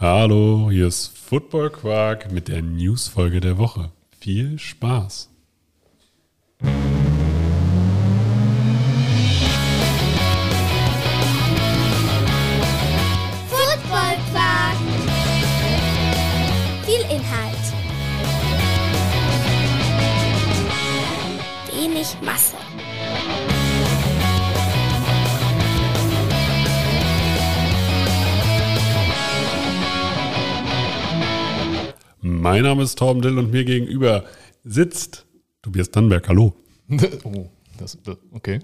Hallo, hier ist Football Quark mit der Newsfolge der Woche. Viel Spaß! Mein Name ist Torben Dill und mir gegenüber sitzt Tobias Dannberg. Hallo. Oh, das, das, okay.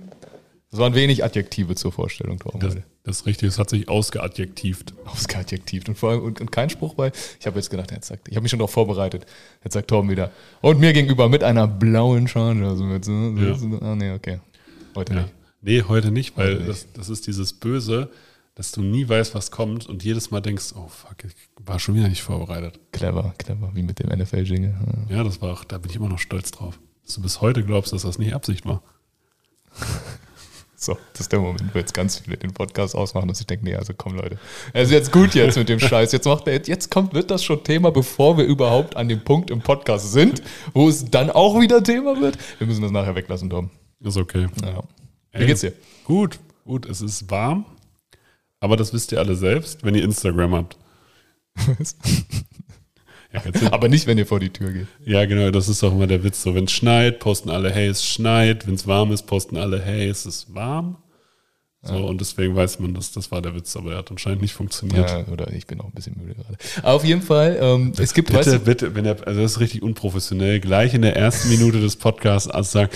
Das waren wenig Adjektive zur Vorstellung, Torben. Das, das ist richtig, es hat sich ausgeadjektivt. Ausgeadjektivt. Und vor allem und, und kein Spruch bei. Ich habe jetzt gedacht, jetzt sagt, ich habe mich schon darauf vorbereitet. Jetzt sagt Torben wieder. Und mir gegenüber mit einer blauen Schale. Also mit so, so, Ja. so, ah, nee, okay. Heute Ja. nicht. Nee, heute nicht, weil Heute nicht. Das, das ist dieses Böse, dass du nie weißt, was kommt und jedes Mal denkst, oh fuck, ich war schon wieder nicht vorbereitet. Clever, clever, wie mit dem NFL-Jingle. Ja. Ja, das war auch, da bin ich immer noch stolz drauf. Dass du bis heute glaubst, dass das nicht Absicht war. So, das ist der Moment, wo jetzt ganz viele den Podcast ausmachen und sich denken, nee, also komm Leute. Es ist jetzt gut jetzt mit dem Scheiß. Jetzt macht er, jetzt kommt, wird das schon Thema, bevor wir überhaupt an dem Punkt im Podcast sind, wo es dann auch wieder Thema wird. Wir müssen das nachher weglassen, Tom. Ist okay. Ja. Wie Ey, geht's dir? Gut, gut, es ist warm, aber das wisst ihr alle selbst, wenn ihr Instagram habt. Ja, Aber nicht, wenn ihr vor die Tür geht. ja, genau, das ist auch immer der Witz. So, wenn es schneit, posten alle, hey, es schneit. Wenn es warm ist, posten alle, hey, es ist warm. So, und deswegen weiß man, dass das war der Witz, aber er hat anscheinend nicht funktioniert. Ja, oder ich bin auch ein bisschen müde gerade. Aber auf jeden Fall, ähm, es gibt, weißt Bitte, du, bitte, wenn er, also das ist richtig unprofessionell, gleich in der ersten Minute des Podcasts also sagen,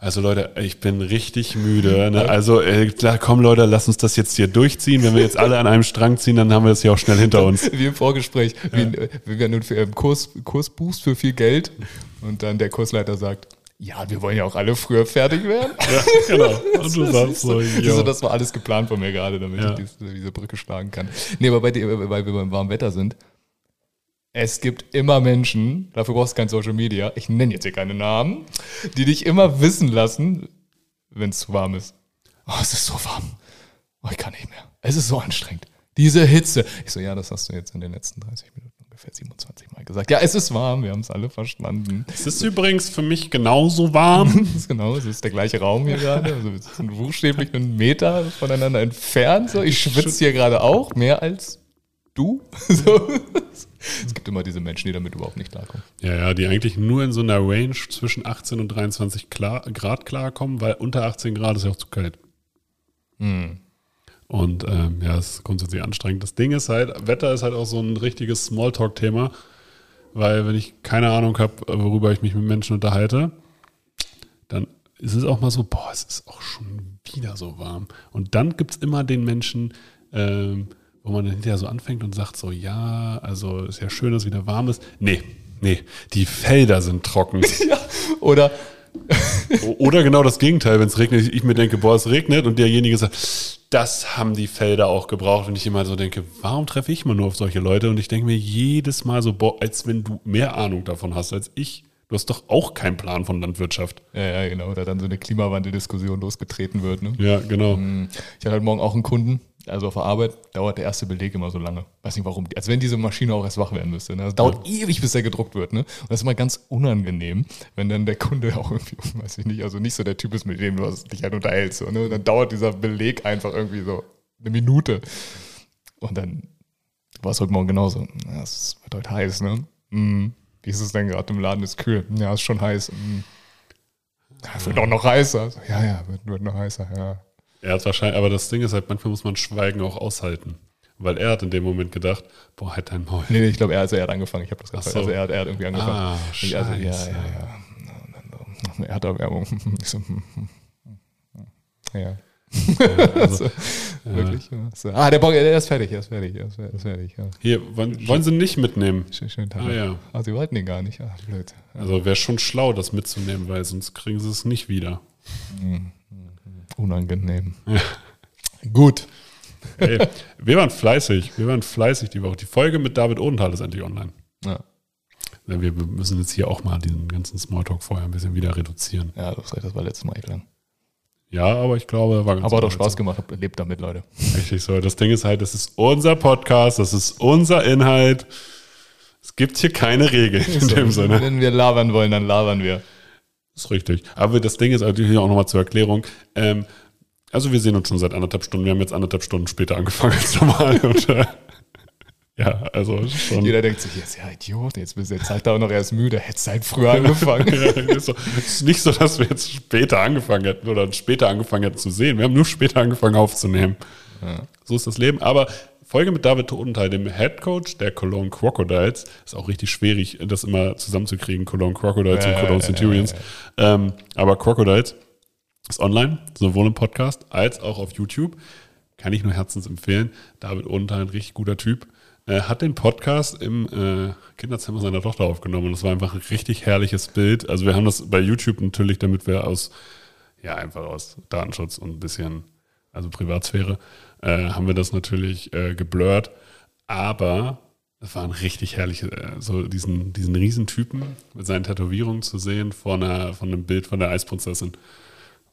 also Leute, ich bin richtig müde. Ne? Also äh, klar, komm Leute, lass uns das jetzt hier durchziehen. Wenn wir jetzt alle an einem Strang ziehen, dann haben wir das hier auch schnell hinter uns. wie im Vorgespräch, wie, wie wenn du für einen Kurs, Kurs buchst für viel Geld und dann der Kursleiter sagt, ja, wir wollen ja auch alle früher fertig werden. Ja, genau. Und du sagst so, jo. das war alles geplant von mir gerade, damit Ja. ich diese, diese Brücke schlagen kann. Nee, aber bei dir, weil wir beim warmen Wetter sind, es gibt immer Menschen, dafür brauchst du kein Social Media, ich nenne jetzt hier keine Namen, die dich immer wissen lassen, wenn es zu warm ist. Oh, es ist so warm. Oh, ich kann nicht mehr. Es ist so anstrengend. Diese Hitze. Ich so, ja, das hast du jetzt in den letzten 30 Minuten ungefähr 27 Mal gesagt. Ja, es ist warm, wir haben es alle verstanden. Es ist übrigens für mich genauso warm. Genau, es ist der gleiche Raum hier gerade. Also wir sind buchstäblich einen Meter voneinander entfernt. So. Ich schwitze hier gerade auch, mehr als du. So. Es gibt immer diese Menschen, die damit überhaupt nicht klarkommen. Ja, ja, die eigentlich nur in so einer Range zwischen 18 und 23 klar, Grad klarkommen, weil unter 18 Grad ist ja auch zu kalt. Und ähm, ja, es ist grundsätzlich anstrengend. Das Ding ist halt, Wetter ist halt auch so ein richtiges Smalltalk-Thema, weil wenn ich keine Ahnung habe, worüber ich mich mit Menschen unterhalte, dann ist es auch mal so, boah, es ist auch schon wieder so warm. Und dann gibt es immer den Menschen, ähm, wo man dann hinterher so anfängt und sagt so, ja, also ist ja schön, dass es wieder warm ist. Nee, nee, die Felder sind trocken. Ja. Oder Oder genau das Gegenteil, wenn es regnet, ich mir denke, boah, es regnet und derjenige sagt, das haben die Felder auch gebraucht. Und ich immer so denke, warum treffe ich immer nur auf solche Leute? Und ich denke mir jedes Mal so, boah, als wenn du mehr Ahnung davon hast als ich. Du hast doch auch keinen Plan von Landwirtschaft. ja, ja, genau, oder dann so eine Klimawandeldiskussion losgetreten wird. Ne? Ja, genau. Ich hatte heute Morgen auch einen Kunden, also auf der Arbeit dauert der erste Beleg immer so lange. Weiß nicht warum. Als wenn diese Maschine auch erst wach werden müsste. Ne? Das dauert ewig, bis der gedruckt wird. Ne? Und das ist immer ganz unangenehm, wenn dann der Kunde auch irgendwie, weiß ich nicht, also nicht so der Typ ist, mit dem du dich halt unterhältst. So, ne? Und dann dauert dieser Beleg einfach irgendwie so eine Minute. Und dann war es heute Morgen genauso. Ja, es wird heute heiß, ne? Hm. Wie ist es denn gerade im Laden? Ist kühl. Ja, ist schon heiß. Hm. Ja, es wird auch noch heißer. Ja, ja, wird, wird noch heißer, ja. Er hat wahrscheinlich, aber das Ding ist halt, manchmal muss man Schweigen auch aushalten. Weil er hat in dem Moment gedacht, boah, halt dein Maul. Nee, nee, ich glaube, er, also er hat angefangen. Ich habe das gerade. So. Also er hat, er hat irgendwie angefangen. Ah, Ich, also, ja, ja, ja. Erderwärmung. Ich so, hm, hm, hm. ja. Also, Wirklich? Ja. So. Ah, der Bock, der ist fertig, er ist fertig, er ist fertig. Er ist fertig ja. hier, wollen, wollen sie nicht mitnehmen? Schön, schönen Tag. Ah, ja. Ah, sie wollten den gar nicht. Ah, blöd. Also wäre schon schlau, das mitzunehmen, weil sonst kriegen sie es nicht wieder. Unangenehm. Gut. Ey, wir waren fleißig, wir waren fleißig die Woche. Die Folge mit David Odenthal ist endlich online. Ja. Wir müssen jetzt hier auch mal diesen ganzen Smalltalk vorher ein bisschen wieder reduzieren. ja, recht, das war letztes Mal echt lang. Ja, aber ich glaube, war ganz Aber hat auch. Spaß gemacht. Lebt damit, Leute. Richtig so. Das Ding ist halt, das ist unser Podcast, das ist unser Inhalt. Es gibt hier keine Regeln in dem Sinne. Wenn wir labern wollen, dann labern wir. Das ist richtig. Aber das Ding ist natürlich auch nochmal zur Erklärung. Ähm, also wir sehen uns schon seit anderthalb Stunden. Wir haben jetzt anderthalb Stunden später angefangen als normal. Und, äh, ja, also schon. Jeder denkt sich jetzt, ja, Idiot, jetzt bist du jetzt halt auch noch erst müde. Hättest halt früher angefangen. Ja, ist, so. Es ist nicht so, dass wir jetzt später angefangen hätten oder später angefangen hätten zu sehen. Wir haben nur später angefangen aufzunehmen. So ist das Leben. Aber Folge mit David Totenthal, dem Head Coach der Cologne Crocodiles. Ist auch richtig schwierig, das immer zusammenzukriegen, Cologne Crocodiles und Cologne Centurions. Ähm, aber Crocodiles ist online, sowohl im Podcast als auch auf YouTube. Kann ich nur herzens empfehlen. David Odenthal, ein richtig guter Typ. Äh, hat den Podcast im äh, Kinderzimmer seiner Tochter aufgenommen. Und das war einfach ein richtig herrliches Bild. Also wir haben das bei YouTube natürlich, damit wir aus, ja, einfach aus Datenschutz und ein bisschen, also Privatsphäre, äh, haben wir das natürlich äh, geblurrt. Aber es war ein richtig herrliches, äh, so diesen, diesen Riesentypen mit seinen Tätowierungen zu sehen vor, einer, von einem Bild von der Eisprinzessin.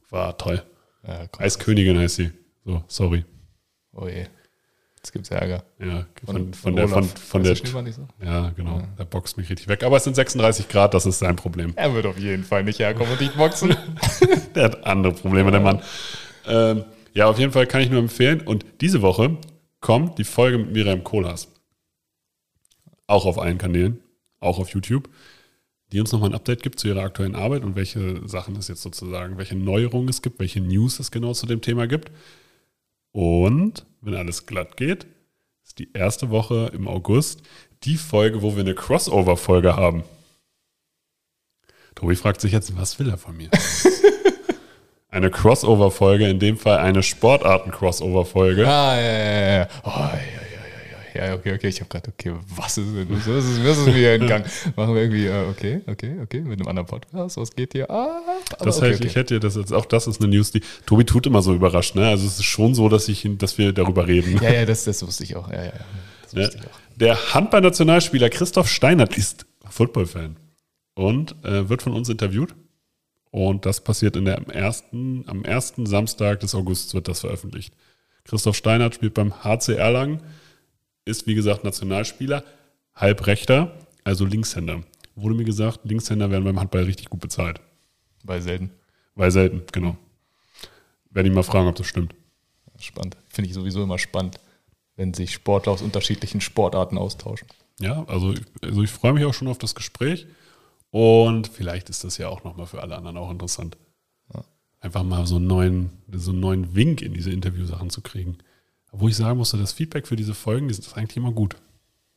War toll. Ja, komm. Eiskönigin heißt sie. So, sorry. Oh je. Jetzt gibt's Ärger. Ja, von, von, der, von, Olaf. von Heißt der, der so? ja, genau. Der boxt mich richtig weg. Aber es sind 36 Grad, das ist sein Problem. Er wird auf jeden Fall nicht herkommen und dich boxen. Der hat andere Probleme, der Mann. Ähm, ja, auf jeden Fall kann ich nur empfehlen. Und diese Woche kommt die Folge mit Miriam Kohlhaas. Auch auf allen Kanälen, auch auf YouTube, die uns nochmal ein Update gibt zu ihrer aktuellen Arbeit und welche Sachen es jetzt sozusagen, welche Neuerungen es gibt, welche News es genau zu dem Thema gibt. Und wenn alles glatt geht, ist die erste Woche im August die Folge, wo wir eine Crossover-Folge haben. Tobi fragt sich jetzt, was will er von mir? eine Crossover-Folge, in dem Fall eine Sportarten-Crossover-Folge. ah, ja, ja, ja. Oh, ja, ja, ja, ja. Ja, okay, okay. Ich habe gerade, okay, was ist denn das? Was ist, was ist mir entgangen? Machen wir irgendwie, äh, okay, okay, okay, mit einem anderen Podcast. Was geht hier? Ah, aber Das okay, heißt, okay. ich hätte das jetzt, auch das ist eine News, die Tobi tut immer so überrascht, ne? Also es ist schon so, dass ich dass wir darüber reden. Ja, ja, das, das wusste ich auch. Ja, ja, ja. Das Ja. wusste ich auch. Der Handball-Nationalspieler Christoph Steinert ist Football-Fan und äh, wird von uns interviewt. Und das passiert in der am ersten, am ersten Samstag des Augusts wird das veröffentlicht. Christoph Steinert spielt beim HC Erlangen, ist wie gesagt Nationalspieler, Halbrechter, also Linkshänder. Wurde mir gesagt, Linkshänder werden beim Handball richtig gut bezahlt. Weil selten. Weil selten, genau. Werde ich mal fragen, ob das stimmt. Spannend. Finde ich sowieso immer spannend, wenn sich Sportler aus unterschiedlichen Sportarten austauschen. Ja, also, also ich freue mich auch schon auf das Gespräch. Und vielleicht ist das ja auch nochmal für alle anderen auch interessant. Einfach mal so einen neuen, so einen neuen Wink in diese Interviewsachen zu kriegen. Wo ich sagen musste, das Feedback für diese Folgen, die sind eigentlich immer gut.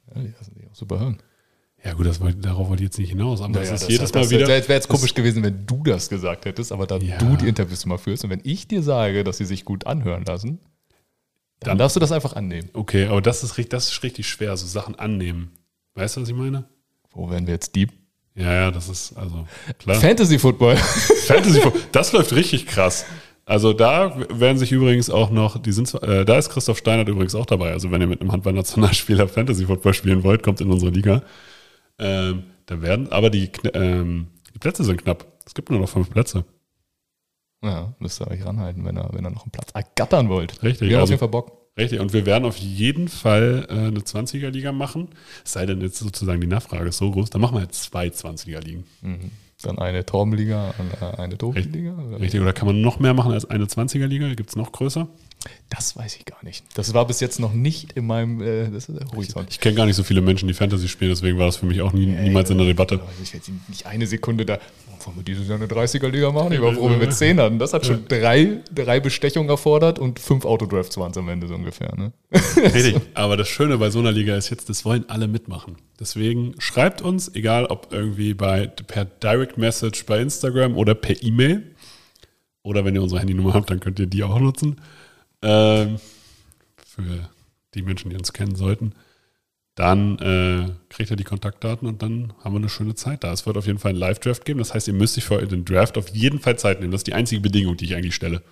Ja, die lassen sich auch super hören. Ja, gut, das wollte, darauf wollte ich jetzt nicht hinaus, aber es Naja, ist das- jedes das, Mal wieder. Das wäre jetzt komisch gewesen, wenn du das gesagt hättest, aber da Ja. du die Interviews immer führst und wenn ich dir sage, dass sie sich gut anhören lassen, dann, Dann- darfst du das einfach annehmen. Okay, aber das ist, richtig- das ist richtig schwer, so Sachen annehmen. Weißt du, was ich meine? Wo werden wir jetzt deep? Ja, ja, das ist, also, klar. Fantasy Football. Fantasy das läuft richtig krass. Also da werden sich übrigens auch noch, die sind zwar- äh, da ist Christoph Steinert übrigens auch dabei. Also wenn ihr mit einem Handball-Nationalspieler Fantasy Football spielen wollt, kommt in unsere Liga. Ähm, da werden, aber die, ähm, die Plätze sind knapp. Es gibt nur noch fünf Plätze. ja, müsst ihr euch ranhalten, wenn ihr, wenn ihr noch einen Platz ergattern wollt. Richtig, Wir haben auf also- jeden Fall Bock. Richtig. Und wir werden auf jeden Fall äh, eine 20er-Liga machen. Es sei denn jetzt sozusagen die Nachfrage ist so groß, dann machen wir halt zwei 20er-Ligen. Mhm. Dann eine Torbenliga und äh, eine Tobenliga. oder? Richtig. Oder kann man noch mehr machen als eine 20er-Liga? Gibt es noch größer? Das weiß ich gar nicht. Das war bis jetzt noch nicht in meinem äh, Horizont. Ich kenne gar nicht so viele Menschen, die Fantasy spielen, deswegen war das für mich auch nie, niemals in der Debatte. Ich werde nicht eine Sekunde da, wollen wir dieses Jahr eine 30er-Liga machen? Ich war froh, wenn wir 10 hatten. Das hat schon drei, drei Bestechungen erfordert und fünf Autodrafts waren es am Ende so ungefähr. Ne? Richtig. Aber das Schöne bei so einer Liga ist jetzt, das wollen alle mitmachen. Deswegen schreibt uns, egal ob irgendwie bei, per Direct Message bei Instagram oder per E-Mail. Oder wenn ihr unsere Handynummer habt, dann könnt ihr die auch nutzen. Ähm, für die Menschen, die uns kennen sollten. Dann äh, kriegt ihr die Kontaktdaten und dann haben wir eine schöne Zeit da. Es wird auf jeden Fall einen Live-Draft geben. Das heißt, ihr müsst euch für den Draft auf jeden Fall Zeit nehmen. Das ist die einzige Bedingung, die ich eigentlich stelle.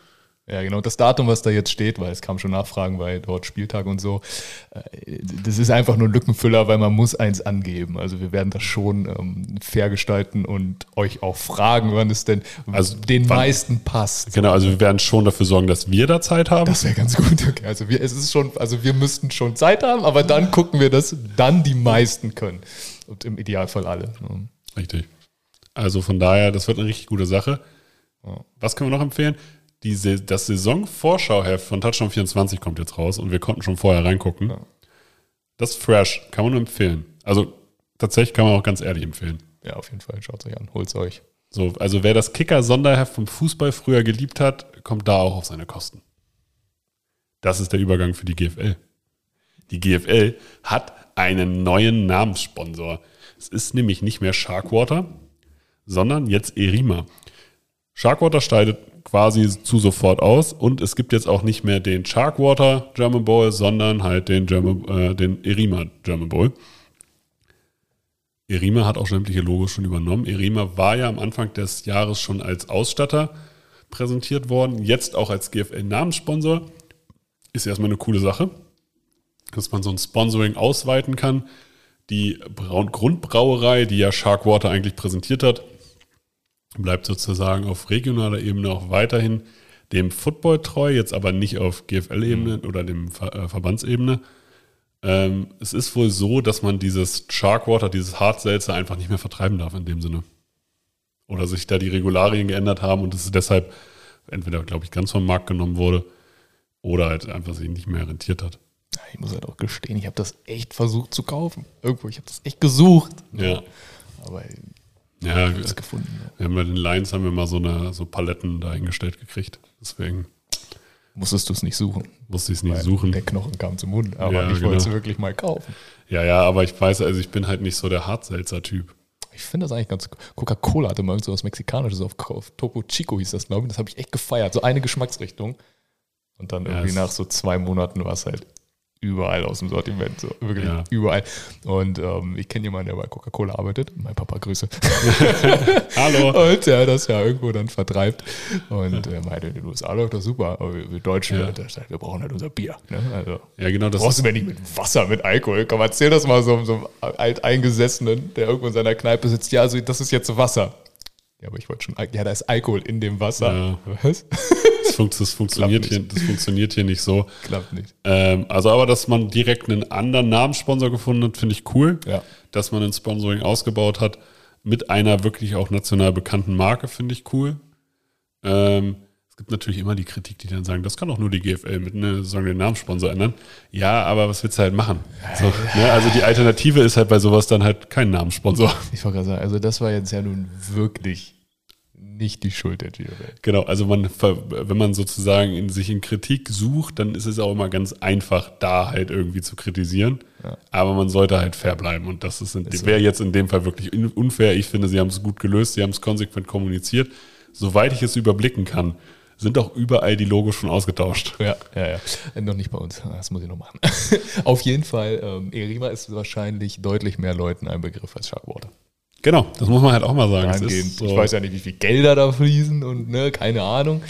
Ja, genau. Das Datum, was da jetzt steht, weil es kam schon Nachfragen bei dort Spieltag und so, äh, das ist einfach nur ein Lückenfüller, weil man muss eins angeben. Also wir werden das schon ähm, fair gestalten und euch auch fragen, wann es denn Also den wann- meisten passt. Genau, also wir werden schon dafür sorgen, dass wir da Zeit haben. Das wäre ganz gut. Okay. Also wir, es ist schon, also wir müssten schon Zeit haben, aber dann gucken wir, dass dann die meisten können. Und im Idealfall alle. ne? Richtig. Also von daher, das wird eine richtig gute Sache. Was können wir noch empfehlen? Die, das Saisonvorschauheft von Touchdown 24 kommt jetzt raus und wir konnten schon vorher reingucken. Ja. Das ist fresh, kann man nur empfehlen. Also tatsächlich kann man auch ganz ehrlich empfehlen. Ja, auf jeden Fall. Schaut es euch an. Holt es euch. So, also wer das Kicker-Sonderheft vom Fußball früher geliebt hat, kommt da auch auf seine Kosten. Das ist der Übergang für die GFL. Die GFL hat einen neuen Namenssponsor. Es ist nämlich nicht mehr Sharkwater, sondern jetzt Erima. Sharkwater quasi zu sofort aus und es gibt jetzt auch nicht mehr den Sharkwater German Bowl, sondern halt den, German, äh, den Erima German Bowl. Erima hat auch sämtliche Logos schon übernommen. Erima war ja am Anfang des Jahres schon als Ausstatter präsentiert worden, jetzt auch als GFL-Namenssponsor. Ist erstmal eine coole Sache, dass man so ein Sponsoring ausweiten kann. Die Braun Grundbrauerei, die ja Sharkwater eigentlich präsentiert hat, bleibt sozusagen auf regionaler Ebene auch weiterhin dem Football treu, jetzt aber nicht auf GFL-Ebene oder dem Ver äh, Verbandsebene. Ähm, es ist wohl so, dass man dieses Sharkwater, dieses Hartselzer einfach nicht mehr vertreiben darf in dem Sinne. Oder sich da die Regularien geändert haben und es deshalb entweder, glaube ich, ganz vom Markt genommen wurde oder halt einfach sich nicht mehr rentiert hat. Ich muss halt auch gestehen, ich habe das echt versucht zu kaufen. Irgendwo, ich habe das echt gesucht. Ja. Aber Ja, habe es gefunden. Ja. wir haben bei den Lions haben wir mal so eine so Paletten dahingestellt gekriegt. Deswegen Musstest du es nicht suchen. musste ich es nicht Weil suchen. Der Knochen kam zum Mund, aber Ja, ich wollte es genau. wirklich mal kaufen. Ja, ja, aber ich weiß, also ich bin halt nicht so der Hartselzer-Typ. Ich finde das eigentlich ganz Coca-Cola hatte mal so was Mexikanisches aufgekauft. Topo Chico hieß das, glaube ich. Das habe ich echt gefeiert. So eine Geschmacksrichtung. Und dann Ja, irgendwie es- nach so zwei Monaten war es halt überall aus dem Sortiment. So wirklich Ja. überall. Und ähm, ich kenne jemanden, der bei Coca-Cola arbeitet. Mein Papa Grüße. Hallo. Und der das ja irgendwo dann vertreibt. Und er meinte, in den USA läuft das super. Aber wir, wir Deutschen, Ja. wir, wir brauchen halt unser Bier. Ne? Also, Ja, genau das brauchst du mir nicht mit Wasser, mit Alkohol. Komm, erzähl das mal so, so einem Alteingesessenen, der irgendwo in seiner Kneipe sitzt. Ja, also das ist jetzt Wasser. Ja, aber ich wollte schon, ja, da ist Alkohol in dem Wasser. Ja. Was? Das, funkt, das, funktioniert hier, das funktioniert hier nicht so. Klappt nicht. Ähm, also aber, dass man direkt einen anderen Namenssponsor gefunden hat, finde ich cool. Ja. Dass man ein Sponsoring ausgebaut hat mit einer wirklich auch national bekannten Marke, finde ich cool. Ähm, es gibt natürlich immer die Kritik, die dann sagen, das kann doch nur die GFL mit ne, sagen den Namenssponsor ändern. Ja, aber was willst du halt machen? So, ne, also die Alternative ist halt bei sowas dann halt kein Namenssponsor. Ich wollte gerade sagen, also das war jetzt ja nun wirklich nicht die Schuld der GFL. Genau, also man, wenn man sozusagen in sich in Kritik sucht, dann ist es auch immer ganz einfach, da halt irgendwie zu kritisieren. Ja. Aber man sollte halt fair bleiben und das ist so. wäre jetzt in dem Fall wirklich un- unfair. Ich finde, sie haben es gut gelöst, sie haben es konsequent kommuniziert. Soweit ich es überblicken kann, sind auch überall die Logos schon ausgetauscht. Ja, ja, ja. Äh, Noch nicht bei uns. Das muss ich noch machen. Auf jeden Fall, ähm, Erima ist wahrscheinlich deutlich mehr Leuten ein Begriff als Sharkwater. Genau, das muss man halt auch mal sagen. So, ich weiß ja nicht, wie viel Gelder da fließen und ne, keine Ahnung.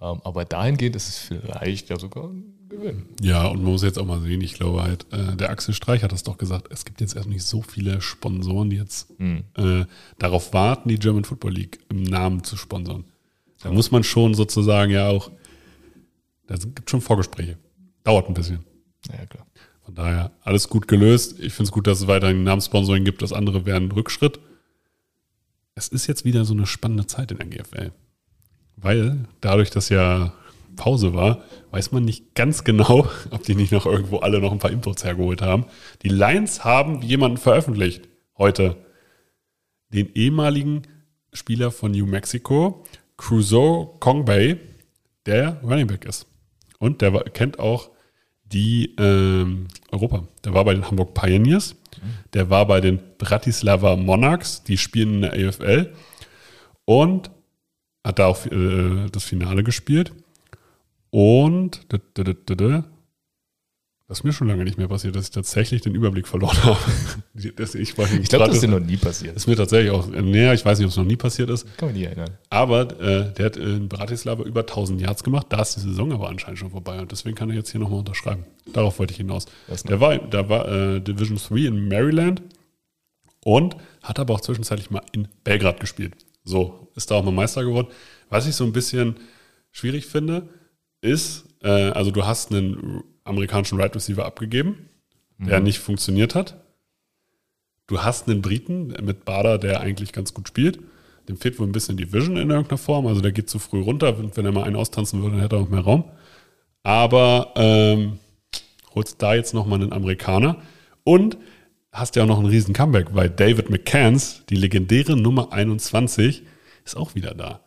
Ähm, aber dahingehend ist es vielleicht ja sogar ein Gewinn. Ja, und man muss jetzt auch mal sehen, ich glaube halt, äh, der Axel Streich hat das doch gesagt, es gibt jetzt erst nicht so viele Sponsoren, die jetzt äh, darauf warten, die German Football League im Namen zu sponsern. Da muss man schon sozusagen ja auch, da gibt schon Vorgespräche. Dauert ein bisschen. Ja, klar. Von daher, alles gut gelöst. Ich finde es gut, dass es weiterhin Namenssponsoring gibt. Das andere wäre ein Rückschritt. Es ist jetzt wieder so eine spannende Zeit in der GFL. Weil dadurch, dass ja Pause war, weiß man nicht ganz genau, ob die nicht noch irgendwo alle noch ein paar Inputs hergeholt haben. Die Lions haben jemanden veröffentlicht heute. Den ehemaligen Spieler von New Mexico, Crusoe Kongbei, der Running Back ist. Und der kennt auch die ähm, Europa. Der war bei den Hamburg Pioneers, der war bei den Bratislava Monarchs, die spielen in der AFL und hat da auch äh, das Finale gespielt. Und d- d- Was mir schon lange nicht mehr passiert, dass ich tatsächlich den Überblick verloren habe. Das- ich Ich glaube, das ist dir noch nie passiert. ist mir tatsächlich auch, näher, ich weiß nicht, ob es noch nie passiert ist, Kann mich nie erinnern. aber äh, der hat in Bratislava über 1000 Yards gemacht, da ist die Saison aber anscheinend schon vorbei und deswegen kann er jetzt hier nochmal unterschreiben. Darauf wollte ich hinaus. Das ist Der war, da war äh, Division 3 in Maryland und hat aber auch zwischenzeitlich mal in Belgrad gespielt. So, ist da auch mal Meister geworden. Was ich so ein bisschen schwierig finde, ist, äh, also du hast einen amerikanischen Right Receiver abgegeben, der nicht funktioniert hat. Du hast einen Briten mit Bader, der eigentlich ganz gut spielt. Dem fehlt wohl ein bisschen die Vision in irgendeiner Form. Also der geht zu früh runter. Und wenn er mal einen austanzen würde, dann hätte er noch mehr Raum. Aber ähm, holst da jetzt nochmal einen Amerikaner. Und hast ja auch noch einen riesen Comeback, weil David McCanns, die legendäre Nummer 21, ist auch wieder da.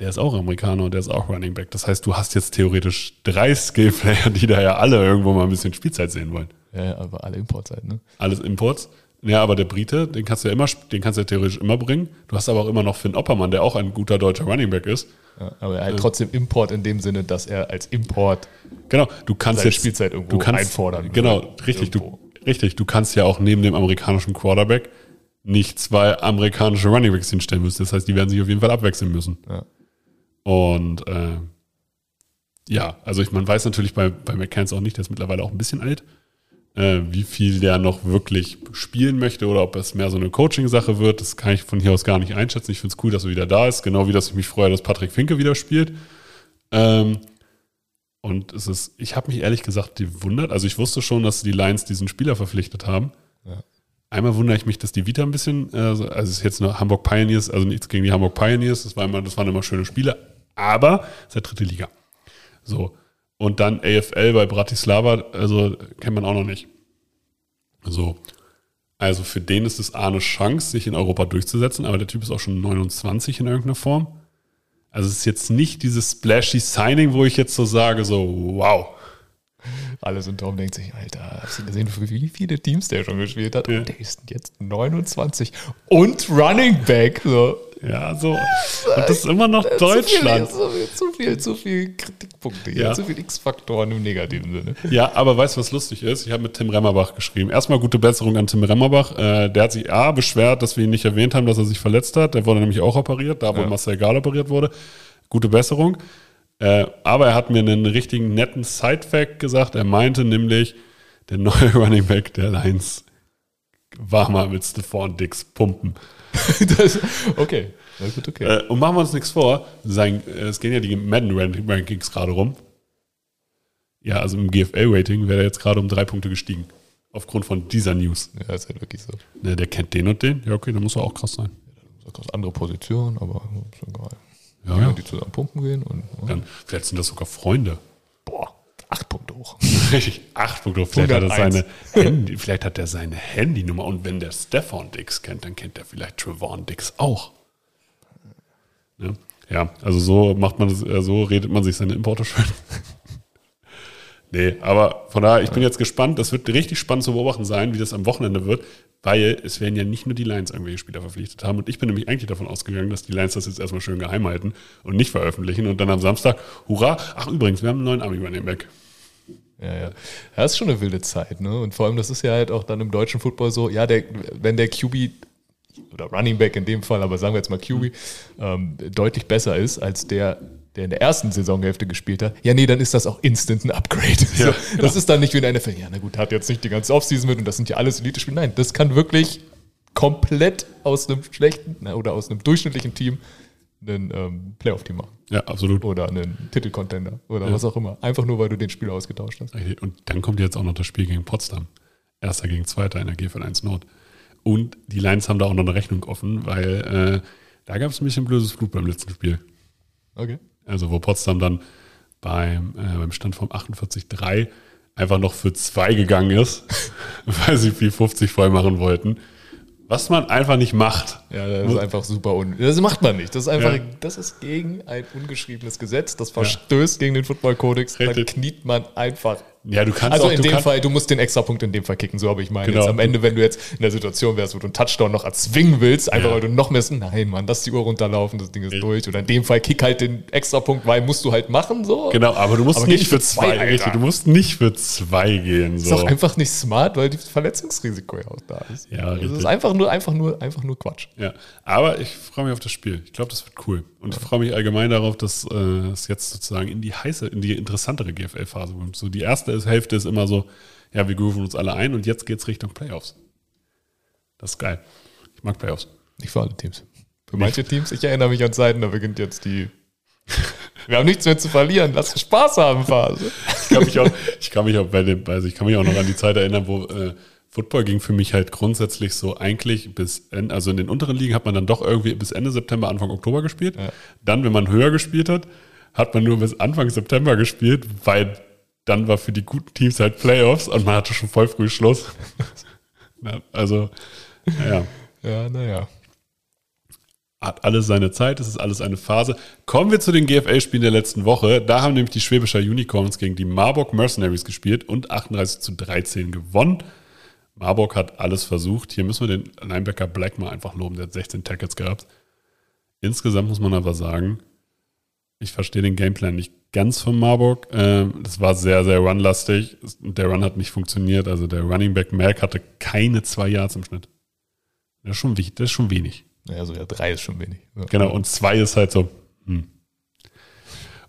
Der ist auch Amerikaner und der ist auch Running Back. Das heißt, du hast jetzt theoretisch drei Skillplayer, die da ja alle irgendwo mal ein bisschen Spielzeit sehen wollen. Ja, aber alle Importseiten, ne? Alles Imports. Ja, aber der Brite, den kannst du ja immer, den kannst du ja theoretisch immer bringen. Du hast aber auch immer noch Finn Oppermann, der auch ein guter deutscher Running Back ist. Ja, aber er halt trotzdem Import in dem Sinne, dass er als Import Genau, du kannst jetzt Spielzeit irgendwo du kannst, einfordern. Genau, richtig. Du, richtig, du kannst ja auch neben dem amerikanischen Quarterback nicht zwei amerikanische Running Backs hinstellen müssen. Das heißt, die werden sich auf jeden Fall abwechseln müssen. Ja. Und äh, ja, also ich, man weiß natürlich bei, bei McCanns auch nicht, der ist mittlerweile auch ein bisschen alt, äh, wie viel der noch wirklich spielen möchte oder ob es mehr so eine Coaching-Sache wird. Das kann ich von hier aus gar nicht einschätzen. Ich finde es cool, dass er wieder da ist, genau wie dass ich mich freue, dass Patrick Finke wieder spielt. Ähm, und es ist, ich habe mich ehrlich gesagt gewundert, also ich wusste schon, dass die Lions diesen Spieler verpflichtet haben. Ja. Einmal wundere ich mich, dass die Vita ein bisschen, äh, also es ist jetzt nur Hamburg Pioneers, also nichts gegen die Hamburg Pioneers, das, war immer, das waren immer schöne Spiele, aber es ist ja dritte Liga. So. Und dann AFL bei Bratislava, also kennt man auch noch nicht. So. Also für den ist es A eine Chance, sich in Europa durchzusetzen, aber der Typ ist auch schon 29 in irgendeiner Form. Also es ist jetzt nicht dieses splashy Signing, wo ich jetzt so sage, so wow. Alles und Tom denkt sich, Alter, hast du gesehen, für wie viele Teams der schon gespielt hat? Ja. Und der ist jetzt 29 und Running Back. So. Ja, so. Und das ist immer noch Deutschland. Zu viel, zu viel, zu viel Kritikpunkte hier, Ja. zu viel X-Faktoren im negativen Sinne. Ja, aber weißt du, was lustig ist? Ich habe mit Tim Remmerbach geschrieben. Erstmal gute Besserung an Tim Remmerbach. Äh, der hat sich A, beschwert, dass wir ihn nicht erwähnt haben, dass er sich verletzt hat. Der wurde nämlich auch operiert, da wo Ja. Marcel Gahl operiert wurde. Gute Besserung. Äh, aber er hat mir einen richtigen netten Side-Fact gesagt. Er meinte nämlich, der neue Running Back der Lions war mal mit Stephon Dix pumpen. Das, okay, na gut, okay. Äh, und machen wir uns nichts vor, sein, äh, es gehen ja die Madden-Rankings gerade rum. Ja, also im GFL-Rating wäre er jetzt gerade um drei Punkte gestiegen. Aufgrund von dieser News. ja, ist halt wirklich so. Ne, der kennt den und den. Ja, okay, dann muss er auch krass sein. Ist eine andere Position, aber ist egal. Ja, ja. die zusammen pumpen gehen und Dann, vielleicht sind das sogar Freunde. boah, acht Punkte hoch. Richtig, acht Punkte. Vielleicht hat, er 101. seine Handy, vielleicht hat er seine Handynummer. Und wenn der Stefan Dix kennt, dann kennt er vielleicht Trevon Dix auch. Ne? Ja, also so macht man so redet man sich seine Importe schön. Nee, aber von daher, ich bin jetzt gespannt. Das wird richtig spannend zu beobachten sein, wie das am Wochenende wird, weil es werden ja nicht nur die Lions irgendwelche Spieler verpflichtet haben. Und ich bin nämlich eigentlich davon ausgegangen, dass die Lions das jetzt erstmal schön geheim halten und nicht veröffentlichen. Und dann am Samstag, hurra, ach übrigens, wir haben einen neuen Army Running Back. Ja, ja. Das ist schon eine wilde Zeit, ne? Und vor allem, das ist ja halt auch dann im deutschen Football so, ja, der, wenn der QB oder Running Back in dem Fall, aber sagen wir jetzt mal QB, ähm, deutlich besser ist als der, der in der ersten Saisonhälfte gespielt hat, ja, nee, dann ist das auch instant ein Upgrade. so, Ja, Das ist dann nicht wie in der NFL, ja, na gut, hat jetzt nicht die ganze Offseason mit und das sind ja alles Elite-Spiele. Nein, das kann wirklich komplett aus einem schlechten na, oder aus einem durchschnittlichen Team ein ähm, Playoff-Team machen. Ja, absolut. Oder einen Titelcontender oder was auch immer. Einfach nur, weil du den Spieler ausgetauscht hast. Und dann kommt jetzt auch noch das Spiel gegen Potsdam. Erster gegen Zweiter in der GFL 1 Nord. Und die Lions haben da auch noch eine Rechnung offen, weil äh, da gab es ein bisschen blödes Blut beim letzten Spiel. Okay. Also wo Potsdam dann beim, äh, beim Stand vom 48-3 einfach noch für zwei gegangen ist, weil sie viel 50 voll machen wollten. Was man einfach nicht macht. Ja, das ist einfach super un. Das macht man nicht. Das ist einfach, Ja. das ist gegen ein ungeschriebenes Gesetz. Das verstößt gegen den Football-Kodex. Dann Richtig. kniet man einfach Ja, du kannst Also auch, in dem Fall, du musst den Extrapunkt in dem Fall kicken, so habe ich meine. Genau. Jetzt am Ende, wenn du jetzt in der Situation wärst, wo du einen Touchdown noch erzwingen willst, einfach Ja. weil du noch mehr, nein, Mann, lass die Uhr runterlaufen, das Ding ist durch. Oder in dem Fall kick halt den Extrapunkt, weil musst du halt machen, so. Genau, aber du musst Aber nicht für zwei, Alter. du musst nicht für zwei gehen. Ist So. auch einfach nicht smart, weil das Verletzungsrisiko ja auch da ist. Ja, das richtig. ist einfach nur, einfach nur, einfach nur Quatsch. Ja, aber ich freue mich auf das Spiel. Ich glaube, das wird cool. Und ich freue mich allgemein darauf, dass äh, es jetzt sozusagen in die heiße, in die interessantere GFL-Phase kommt. So die erste ist- Hälfte ist immer so, ja, wir grooven uns alle ein und jetzt geht's Richtung Playoffs. Das ist geil. Ich mag Playoffs. Nicht für alle Teams. Für manche Teams, ich erinnere mich an Zeiten, da beginnt jetzt die. Wir haben nichts mehr zu verlieren, lass uns Spaß haben, Phase. Ich kann mich auch, ich kann mich auch bei dem, also ich kann mich auch noch an die Zeit erinnern, wo äh, Football ging für mich halt grundsätzlich so eigentlich bis, en- also in den unteren Ligen hat man dann doch irgendwie bis Ende September, Anfang Oktober gespielt. Ja. Dann, wenn man höher gespielt hat, hat man nur bis Anfang September gespielt, weil dann war für die guten Teams halt Playoffs und man hatte schon voll früh Schluss. Also, ja, Ja, naja. hat alles seine Zeit, es ist alles eine Phase. Kommen wir zu den GFL-Spielen der letzten Woche. Da haben nämlich die Schwäbischer Unicorns gegen die Marburg Mercenaries gespielt und 38 zu 13 gewonnen. Marburg hat alles versucht. Hier müssen wir den Linebacker Black mal einfach loben, der hat 16 Tackles gehabt. Insgesamt muss man aber sagen, ich verstehe den Gameplan nicht ganz von Marburg. Ähm, Das war sehr, sehr runlastig. Der Run hat nicht funktioniert. Also der Running Back Mac hatte keine zwei Yards im Schnitt. Das ist schon das ist schon wenig. Naja, so ja, drei ist schon wenig. Ja. Genau, und zwei ist halt so. Hm.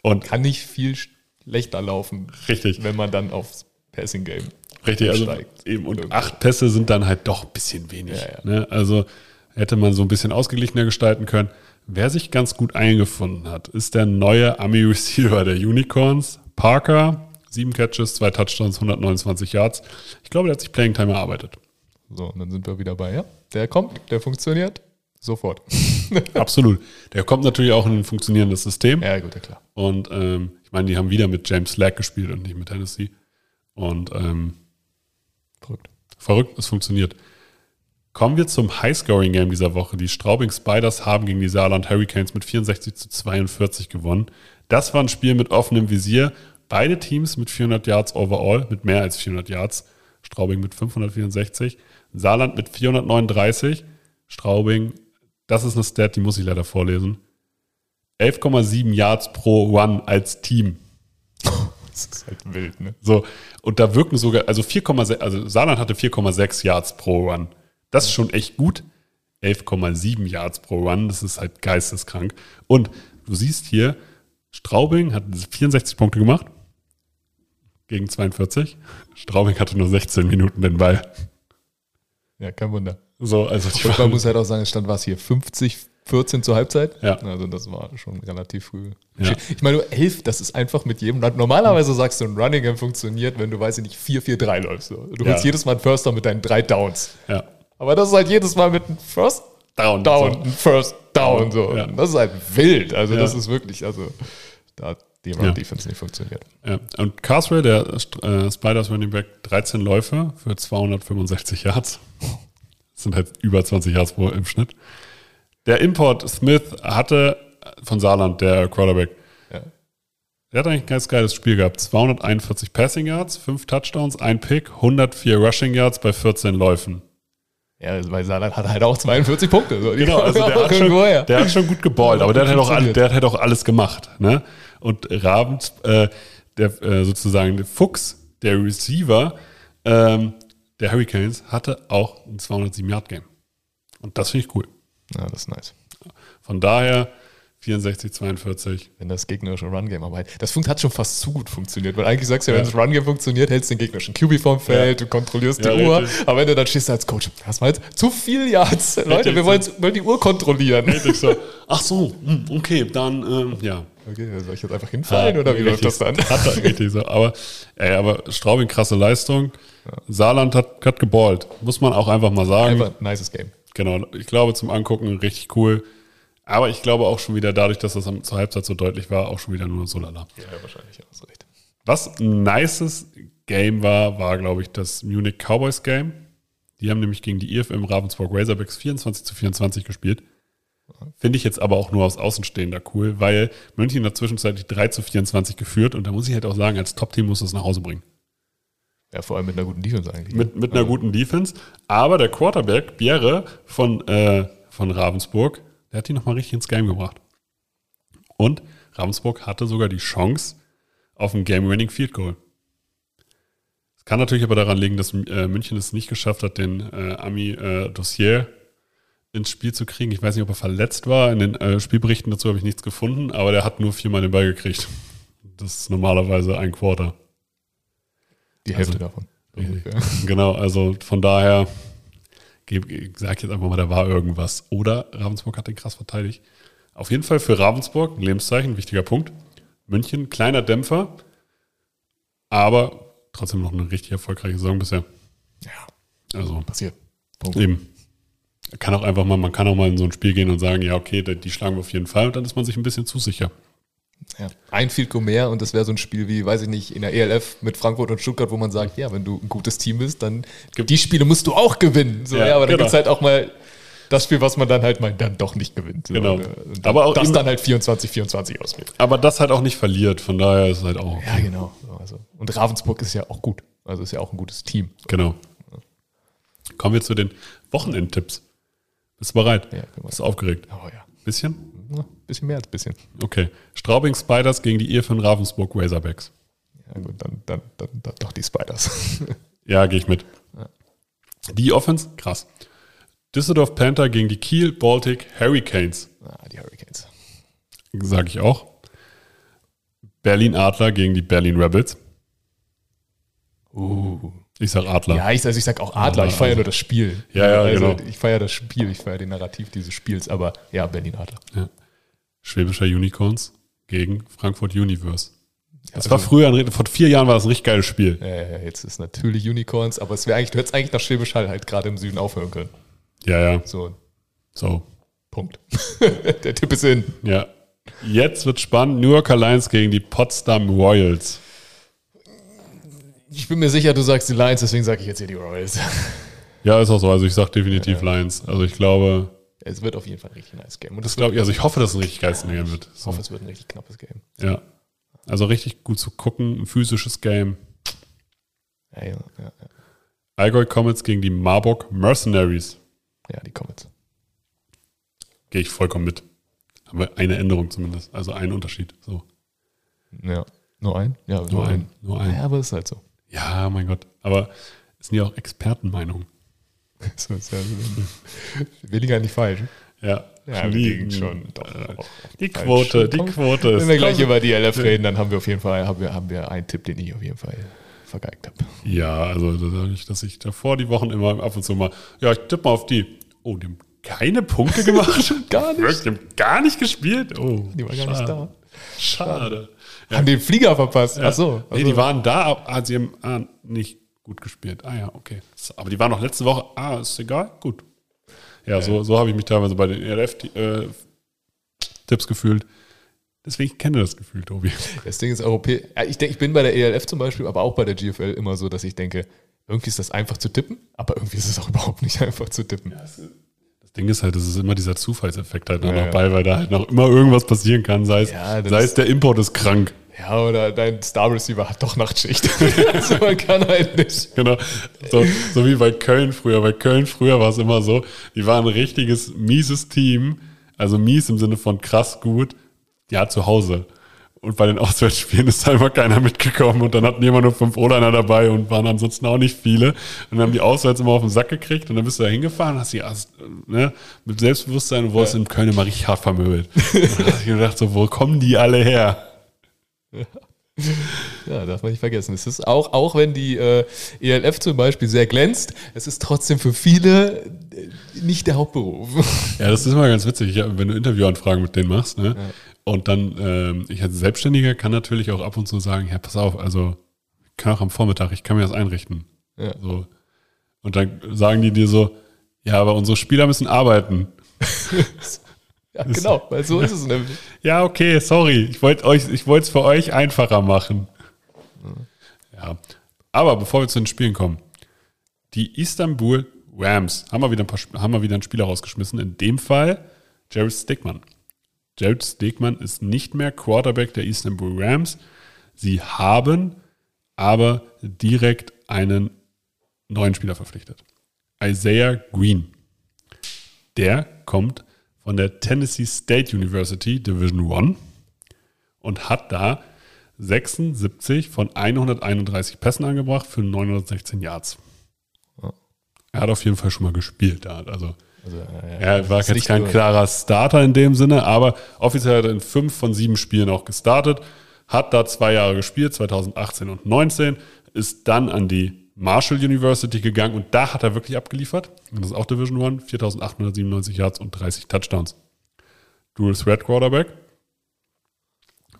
Und Kann nicht viel schlechter laufen, richtig, wenn man dann aufs Passing Game. richtig, also steigt. eben, und Irgendwo. acht Pässe sind dann halt doch ein bisschen wenig. Ja, ja. Ne? Also hätte man so ein bisschen ausgeglichener gestalten können. Wer sich ganz gut eingefunden hat, ist der neue Ami-Receiver der Unicorns, Parker. Sieben Catches, zwei Touchdowns, 129 Yards. Ich glaube, der hat sich Playing Time erarbeitet. So, und dann sind wir wieder bei, ja, der kommt, der funktioniert, sofort. Absolut. Der kommt natürlich auch in ein funktionierendes System. ja, gut, ja klar. Und ähm, ich meine, die haben wieder mit James Slack gespielt und nicht mit Tennessee. Und ähm, Verrückt. verrückt, es funktioniert. Kommen wir zum Highscoring-Game dieser Woche. Die Straubing Spiders haben gegen die Saarland Hurricanes mit 64 zu 42 gewonnen. Das war ein Spiel mit offenem Visier. Beide Teams mit 400 Yards overall, mit mehr als 400 Yards. Straubing mit 564, Saarland mit 439. Straubing, das ist eine Stat, die muss ich leider vorlesen. 11,7 Yards pro Run als Team. Das ist halt wild, ne? So, und da wirken sogar, also 4,6, also Saarland hatte 4,6 Yards pro Run. Das ist schon echt gut. 11,7 Yards pro Run, das ist halt geisteskrank. Und du siehst hier, Straubing hat 64 Punkte gemacht gegen 42. Straubing hatte nur 16 Minuten den Ball. Ja, kein Wunder. So, also die Und man muss halt auch sagen, es stand was hier, 50, 14 zur Halbzeit. Ja. Also das war schon relativ früh. Ja. Ich meine, nur 11, das ist einfach mit jedem. Normalerweise sagst du, ein Running Game funktioniert, wenn du, weiß ich nicht, 4-4-3 läufst. Du Ja. holst jedes Mal einen Firster mit deinen drei Downs. ja, Aber das ist halt jedes Mal mit einem First down. Down, So. First Down. So. Ja. Das ist halt wild. Also Ja. das ist wirklich, also da hat die Run-Defense nicht funktioniert. Ja. Und Carswell, der äh, Spiders Running Back, 13 Läufe für 265 Yards. Das sind halt über 20 Yards pro im Schnitt. Der Import Smith hatte von Saarland, der Quarterback, Ja. der hat eigentlich ein ganz geiles Spiel gehabt. 241 Passing Yards, 5 Touchdowns, ein Pick, 104 Rushing Yards bei 14 Läufen. Ja, weil Saarland hat halt auch 42 Punkte. So. Genau, also der hat, schon, der hat schon gut geballt, aber der hat, halt auch, der hat halt auch alles gemacht. Ne? Und Rabens, äh, der äh, sozusagen der Fuchs, der Receiver ähm, der Hurricanes, hatte auch ein 207-Yard-Game. Und das finde ich cool. Ja, das ist nice. Von daher 64, 42. Wenn das gegnerische Run-Game halt, das hat schon fast zu gut funktioniert, weil eigentlich sagst du ja, wenn Ja. das Run-Game funktioniert, hältst du den gegnerischen QB vom Feld, du kontrollierst Ja, die Uhr, aber wenn du dann stehst als Coach, hast mal jetzt zu viel Yards. Leute, wir wollen, wollen die Uhr kontrollieren. So, ach so, hm, okay, dann, ähm, ja. Okay, soll ich jetzt einfach hinfallen oder wie läuft das dann? Hat er richtig so. Aber, ey, aber Straubing, krasse Leistung. Saarland hat, hat geballt. Muss man auch einfach mal sagen. Einfach ein nices Game. Genau, ich glaube zum Angucken richtig cool. Aber ich glaube auch schon wieder dadurch, dass das am- zur Halbzeit so deutlich war, auch schon wieder nur so lala. Ja, wahrscheinlich, ja, hast recht. Was ein nices Game war, war, glaube ich, das Munich Cowboys Game. Die haben nämlich gegen die IFM Ravensburg Razorbacks 24 zu 24 gespielt. Finde ich jetzt aber auch nur aus Außenstehender cool, weil München hat zwischenzeitlich 3 zu 24 geführt und da muss ich halt auch sagen, als Top-Team muss es nach Hause bringen. Ja, vor allem mit einer guten Defense eigentlich. mit, mit einer guten Defense. Aber der Quarterback, Bjerre von, äh, von Ravensburg, der hat die nochmal richtig ins Game gebracht. Und Ravensburg hatte sogar die Chance auf ein Game-Winning Field Goal. Es kann natürlich aber daran liegen, dass äh, München es nicht geschafft hat, den äh, Ami äh, Dossier ins Spiel zu kriegen. Ich weiß nicht, ob er verletzt war. In den äh, Spielberichten dazu habe ich nichts gefunden, aber der hat nur viermal den Ball gekriegt. Das ist normalerweise ein Quarter. Die Hälfte Also- davon. Ungefähr. Genau, also von daher geb- ich sag jetzt einfach mal, da war irgendwas. Oder Ravensburg hat den krass verteidigt. Auf jeden Fall für Ravensburg ein Lebenszeichen, wichtiger Punkt. München, kleiner Dämpfer, aber trotzdem noch eine richtig erfolgreiche Saison bisher. Ja, Also passiert. Punkt. eben. Kann auch einfach mal, man kann auch mal in so ein Spiel gehen und sagen, ja, okay, die schlagen wir auf jeden Fall und dann ist man sich ein bisschen zu sicher. Ja. Ein Field mehr und das wäre so ein Spiel wie, weiß ich nicht, in der ELF mit Frankfurt und Stuttgart, wo man sagt, ja, wenn du ein gutes Team bist, dann die Spiele musst du auch gewinnen. So, Ja, ja, aber dann genau. gibt es halt auch mal das Spiel, was man dann halt mal dann doch nicht gewinnt. So, Genau. Und, äh, und Aber auch das dann halt 24, 24 ausgeht. Aber das halt auch nicht verliert, von daher ist es halt auch. Ja, genau. Also, und Ravensburg ist ja auch gut. Also ist ja auch ein gutes Team. Genau. Kommen wir zu den Wochenendtipps. Bist du bereit? Ja. Bist du aufgeregt? Oh ja. Bisschen? Bisschen mehr als bisschen. Okay. Straubing Spiders gegen die Irfen Ravensburg Razorbacks. Ja, gut, dann, dann, dann, dann doch die Spiders. Ja, gehe ich mit. Die Offense, krass. Düsseldorf Panther gegen die Kiel Baltic Hurricanes. ah, die Hurricanes. Sage ich auch. Berlin Adler gegen die Berlin Rebels. Uh. Ich sag Adler. Ja, ich, also ich sag auch Adler, ich feiere nur das Spiel. Ja, ja, also genau. Ich feiere das Spiel, ich feiere den Narrativ dieses Spiels, aber ja, Berlin Adler. Ja. Schwäbischer Unicorns gegen Frankfurt Universe. Das also- war früher, ein, vor vier Jahren war das ein richtig geiles Spiel. Äh, jetzt ist natürlich Unicorns, aber es wäre eigentlich, du hättest eigentlich nach Schwäbisch Hall halt gerade im Süden aufhören können. Ja, ja. So, So. Punkt. Der Tipp ist in. Ja. Jetzt wird spannend. New Yorker Lions gegen die Potsdam Royals. Ich bin mir sicher, du sagst die Lions, deswegen sage ich jetzt hier die Royals. Ja, ist auch so. Also ich sag definitiv Lions. Also ich glaube, Es wird auf jeden Fall ein richtig nice Game. Und das glaube ich, also ich hoffe, dass es ein richtig geiles Game wird. ich So. hoffe, es wird ein richtig knappes Game. Ja. Also richtig gut zu gucken. Ein physisches Game. Ja, ja, ja, Allgäu Comets gegen die Marburg Mercenaries. ja die Comets. Gehe ich vollkommen mit. Haben wir eine Änderung zumindest. Also einen Unterschied. So. Ja. Nur ein? Ja, Nur ein. Nur ein. Ja, aber ist halt so. Ja, mein Gott. Aber es sind ja auch Expertenmeinungen. So ist ja ja nicht falsch. Ja. Ja, wir liegen schon. Doch, Äh, auch Die. Quote, die Quote ist. Wenn wir gleich über die LF reden, dann haben wir auf jeden Fall haben wir, haben wir einen Tipp, den ich auf jeden Fall vergeigt habe. Ja, also dadurch, dass ich davor die Wochen immer ab und zu mal, ja, ich tippe mal auf die. Oh, die haben keine Punkte gemacht. Gar nicht. Wirklich, Die haben gar nicht gespielt. Oh, Die war gar nicht da. Schade. Haben den Flieger verpasst. Ach so. Nee, die waren da, aber sie haben ah, nicht gut gespielt. Ah ja, okay. Aber die waren noch letzte Woche. Ah, ist egal. Gut. Ja, so, so habe ich mich teilweise bei den ELF-Tipps gefühlt. Deswegen kenne ich das Gefühl, Tobi. Das Ding ist europäisch. Ja, ich, denk, ich bin bei der ELF zum Beispiel, aber auch bei der GFL immer so, dass ich denke, irgendwie ist das einfach zu tippen, aber irgendwie ist es auch überhaupt nicht einfach zu tippen. Das Ding ist halt, es ist immer dieser Zufallseffekt halt noch Ja, ja. dabei, weil da halt noch immer irgendwas passieren kann. Sei es, Ja, sei es der Import ist krank. Ja, oder dein Star Receiver hat doch Nachtschicht. also man kann halt nicht. Genau. So, so wie bei Köln früher. Bei Köln früher war es immer so, die waren ein richtiges mieses Team. Also mies im Sinne von krass gut. Ja, zu Hause. Und bei den Auswärtsspielen ist da immer keiner mitgekommen und dann hatten immer nur fünf O-Liner dabei und waren ansonsten auch nicht viele. Und dann haben die auswärts immer auf den Sack gekriegt und dann bist du da hingefahren, hast die hast, ne, mit Selbstbewusstsein und wurdest in Köln immer richtig hart vermöbelt. Und dann hab ich gedacht, so, wo kommen die alle her? Ja, darf man nicht vergessen. Es ist auch, auch wenn die äh, ELF zum Beispiel sehr glänzt, es ist trotzdem für viele äh, nicht der Hauptberuf. Ja, das ist immer ganz witzig, ja, wenn du Interviewanfragen mit denen machst. Ne? Und dann, ähm, ich als Selbstständiger kann natürlich auch ab und zu sagen, ja, pass auf, also ich kann auch am Vormittag, ich kann mir das einrichten. Ja. So. Und dann sagen die dir so, ja, aber unsere Spieler müssen arbeiten. Ja, genau, weil so ist es nämlich. Ja, okay, sorry, ich wollte es für euch einfacher machen. Ja, aber bevor wir zu den Spielen kommen, die Istanbul Rams haben wir wieder ein, paar, haben wir wieder einen Spieler rausgeschmissen. In dem Fall Jared Stickman. Jared Stickman ist nicht mehr Quarterback der Istanbul Rams. Sie haben aber direkt einen neuen Spieler verpflichtet. Isaiah Green. Der kommt von der Tennessee State University Division 1 und hat da 76 von 131 Pässen angebracht für 916 Yards. Ja. Er hat auf jeden Fall schon mal gespielt. Also Also, äh, er war jetzt kein klarer Starter in dem Sinne, aber offiziell hat er in fünf von sieben Spielen auch gestartet, hat da zwei Jahre gespielt, 2018 und 19, ist dann an die Marshall University gegangen und da hat er wirklich abgeliefert. Und das ist auch Division One, 4897 Yards und 30 Touchdowns. Dual Threat Quarterback,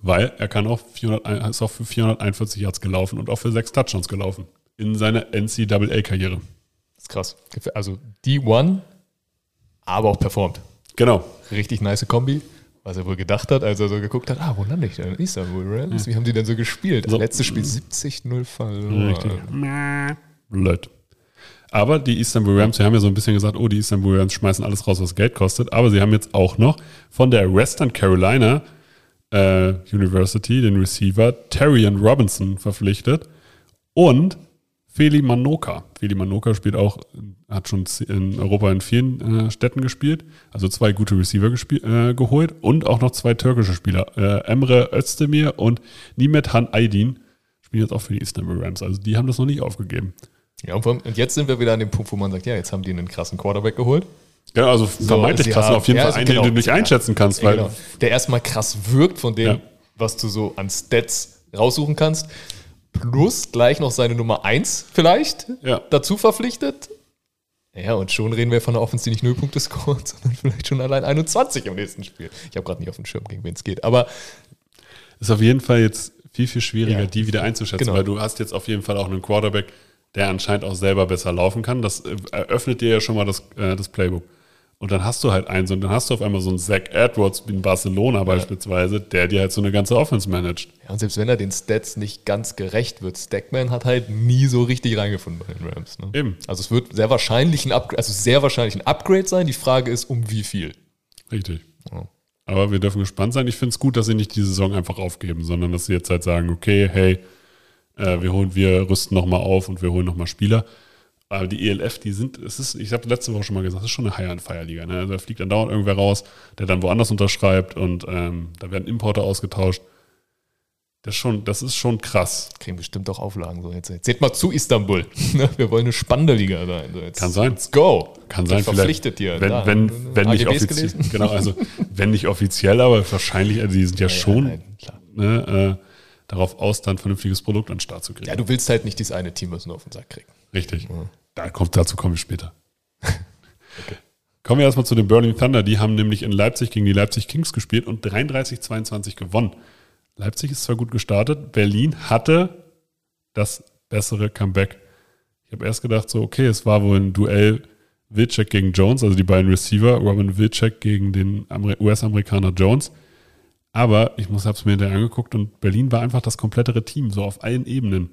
weil er kann auch 400, ist auch für 441 Yards gelaufen und auch für sechs Touchdowns gelaufen in seiner NCAA-Karriere. Das ist krass. Also D1, aber auch performt. Genau. Richtig nice Kombi. Was er wohl gedacht hat, als er so geguckt hat, ah, wo lande ich denn? Istanbul Rams? Wie haben die denn so gespielt? So. Letztes Spiel 70-0 verloren. Richtig. Blöd. Aber die Istanbul Rams, sie haben ja so ein bisschen gesagt, oh, die Istanbul Rams schmeißen alles raus, was Geld kostet. Aber sie haben jetzt auch noch von der Western Carolina äh, University den Receiver Terrian Robinson verpflichtet und Feli Manoka. Feli Manoka spielt auch, hat schon in Europa in vielen äh, Städten gespielt, also zwei gute Receiver äh, geholt und auch noch zwei türkische Spieler. Äh, Emre Özdemir und Nimet Han Aydin spielen jetzt auch für die Istanbul Rams. Also die haben das noch nicht aufgegeben. Ja, und, jetzt sind wir wieder an dem Punkt, wo man sagt, ja, jetzt haben die einen krassen Quarterback geholt. Ja, also vermeintlich sie krass, haben- auf jeden ja, Fall also einen, genau. den du nicht einschätzen kannst, Ja, weil genau. Der erstmal krass wirkt von dem, Ja. was du so an Stats raussuchen kannst. Plus gleich noch seine Nummer 1 vielleicht Ja. dazu verpflichtet. Ja, und schon reden wir von einer Offense, die nicht 0 Punkte scoret, sondern vielleicht schon allein 21 im nächsten Spiel. Ich habe gerade nicht auf dem Schirm, gegen wen es geht. Aber ist auf jeden Fall jetzt viel, viel schwieriger, Ja. die wieder einzuschätzen, Genau. weil du hast jetzt auf jeden Fall auch einen Quarterback, der anscheinend auch selber besser laufen kann. Das äh, eröffnet dir ja schon mal das, äh, das Playbook. Und dann hast du halt eins und dann hast du auf einmal so einen Zach Edwards in Barcelona beispielsweise, der dir halt so eine ganze Offense managt. ja, und selbst wenn er den Stats nicht ganz gerecht wird, Stackman hat halt nie so richtig reingefunden bei den Rams. Ne? Eben. Also es wird sehr wahrscheinlich ein Upgrade, also sehr wahrscheinlich ein Upgrade sein. Die Frage ist, um wie viel. Richtig. Ja. Aber wir dürfen gespannt sein. Ich finde es gut, dass sie nicht die Saison einfach aufgeben, sondern dass sie jetzt halt sagen, okay, hey, äh, wir holen, wir rüsten nochmal auf und wir holen nochmal Spieler. Aber die ELF, die sind, es ist, ich habe letzte Woche schon mal gesagt, es ist schon eine High-End-Fire-Liga. Ne? Also da fliegt dann dauernd irgendwer raus, der dann woanders unterschreibt und ähm, da werden Importer ausgetauscht. Das, ist schon, das ist schon krass. Kriegen bestimmt auch Auflagen. So, jetzt, jetzt seht mal zu Istanbul. Ne? Wir wollen eine spannende Liga sein. So, jetzt, Kann sein. Let's go. Kann sein, verpflichtet hier. Wenn, Da, wenn, wenn nicht offiziell. Genau, also wenn nicht offiziell, aber wahrscheinlich, also die sind ja, schon nein, klar. ne, äh, darauf aus, dann ein vernünftiges Produkt an den Start zu kriegen. Ja, du willst halt nicht dieses eine Team, was nur auf den Sack kriegen. Richtig. Da kommt, dazu komme ich später. Kommen wir erstmal zu den Burning Thunder. Die haben nämlich in Leipzig gegen die Leipzig Kings gespielt und 33-22 gewonnen. Leipzig ist zwar gut gestartet, Berlin hatte das bessere Comeback. Ich habe erst gedacht, so, okay, es war wohl ein Duell Wilczek gegen Jones, also die beiden Receiver, Robin Wilczek gegen den Amer- US-Amerikaner Jones. Aber ich muss, habe es mir hinterher angeguckt und Berlin war einfach das komplettere Team, so auf allen Ebenen.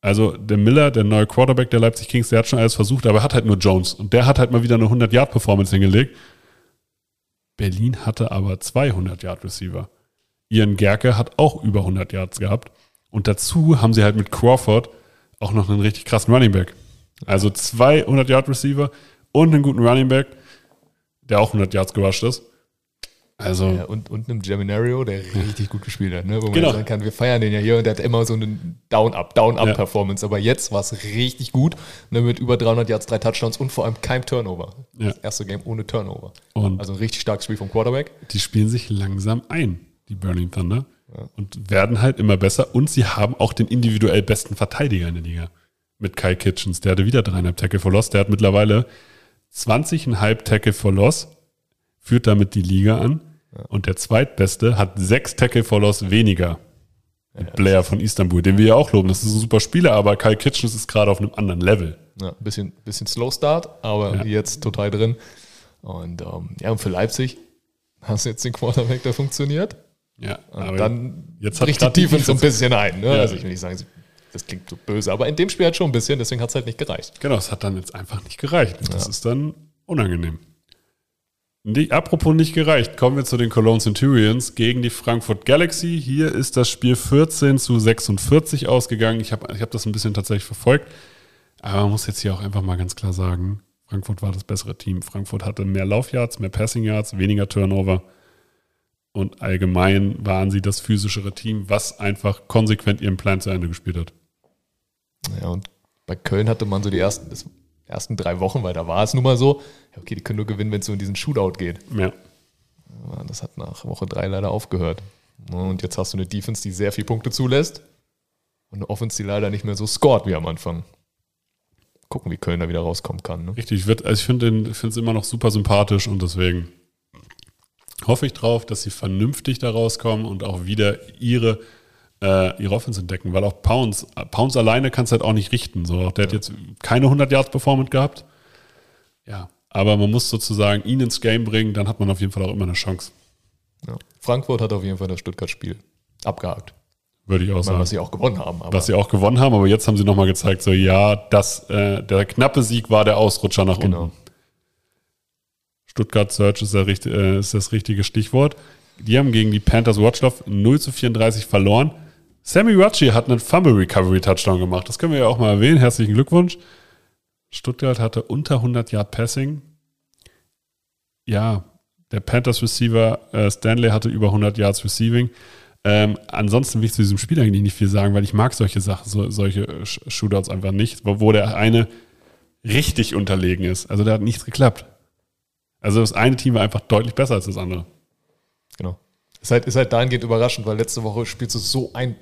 Also der Miller, der neue Quarterback der Leipzig Kings, der hat schon alles versucht, aber er hat halt nur Jones. Und der hat halt mal wieder eine 100-Yard-Performance hingelegt. Berlin hatte aber 200-Yard-Receiver. Ian Gerke hat auch über 100 Yards gehabt. Und dazu haben sie halt mit Crawford auch noch einen richtig krassen Running Back. Also zwei 100-Yard-Receiver und einen guten Running Back, der auch 100 Yards gerusht ist. Also, Ja, und, und einem Geminario, der richtig gut gespielt hat, ne? wo man Genau. sagen kann, wir feiern den ja hier und der hat immer so eine Down-Up, Down-Up-Performance. Aber jetzt war es richtig gut, ne? mit über 300 Yards, drei Touchdowns und vor allem kein Turnover. Ja. Das erste Game ohne Turnover. Und- also ein richtig starkes Spiel vom Quarterback. die spielen sich langsam ein, die Burning Thunder. Und werden halt immer besser. Und sie haben auch den individuell besten Verteidiger in der Liga. Mit Kai Kitchens. Der hatte wieder dreieinhalb Tackle for Loss. Der hat mittlerweile 20,5 Tackle for Loss. Führt damit die Liga an. Und der zweitbeste hat sechs Tackle for Loss weniger. Mit Blair von Istanbul, den wir ja auch loben. Das ist ein super Spieler, aber Kai Kitchens ist gerade auf einem anderen Level. Ja, bisschen, bisschen Slow Start, aber Ja. jetzt total drin. Und ähm, ja, und für Leipzig hast du jetzt den Quarterback, der funktioniert. Ja, Und dann jetzt bricht die Defense so ein bisschen ein. Ne? Ja. Also ich will nicht sagen, das klingt so böse, aber in dem Spiel hat schon ein bisschen, deswegen hat es halt nicht gereicht. Genau, es hat dann jetzt einfach nicht gereicht. Das ist dann unangenehm. Die, apropos nicht gereicht, kommen wir zu den Cologne Centurions gegen die Frankfurt Galaxy. Hier ist das Spiel 14 zu 46 ausgegangen. Ich habe ich hab das ein bisschen tatsächlich verfolgt. Aber man muss jetzt hier auch einfach mal ganz klar sagen, Frankfurt war das bessere Team. Frankfurt hatte mehr Laufyards, mehr Passing weniger Turnover. Und allgemein waren sie das physischere Team, was einfach konsequent ihren Plan zu Ende gespielt hat. Ja, und bei Köln hatte man so die ersten, ersten drei Wochen, weil da war es nun mal so, ja, okay, die können nur gewinnen, wenn es so in diesen Shootout geht. Ja. Das hat nach Woche drei leider aufgehört. Und jetzt hast du eine Defense, die sehr viele Punkte zulässt und eine Offense, die leider nicht mehr so scored wie am Anfang. Gucken, wie Köln da wieder rauskommen kann. Ne? Richtig, ich, würd- also ich finde es immer noch super sympathisch und deswegen hoffe ich drauf, dass sie vernünftig da rauskommen und auch wieder ihre, äh, ihre Offense entdecken, weil auch Pounds, Pounds alleine kannst du halt auch nicht richten. So, der hat jetzt keine 100 Yards Performance gehabt. Ja, aber man muss sozusagen ihn ins Game bringen, dann hat man auf jeden Fall auch immer eine Chance. Ja. Frankfurt hat auf jeden Fall das Stuttgart-Spiel abgehakt. Würde ich auch Mal, sagen. was sie auch gewonnen haben. Aber was sie auch gewonnen haben, aber jetzt haben sie nochmal gezeigt, so ja, das, äh, der knappe Sieg war der Ausrutscher nach genau. unten. Stuttgart Search ist, der, äh, ist das richtige Stichwort. Die haben gegen die Panthers Watchlove 0 zu 34 verloren. Sammy Rucci hat einen Fumble Recovery Touchdown gemacht. Das können wir ja auch mal erwähnen. Herzlichen Glückwunsch. Stuttgart hatte unter 100 Yard Passing. Ja, der Panthers Receiver äh, Stanley hatte über 100 Yards Receiving. Ähm, ansonsten will ich zu diesem Spiel eigentlich nicht viel sagen, weil ich mag solche Sachen, so, solche Sh- Shootouts einfach nicht, wo, wo der eine richtig unterlegen ist. Also da hat nichts geklappt. Also das eine Team war einfach deutlich besser als das andere. genau. Ist halt, ist halt dahingehend überraschend, weil letzte Woche spielst du so ein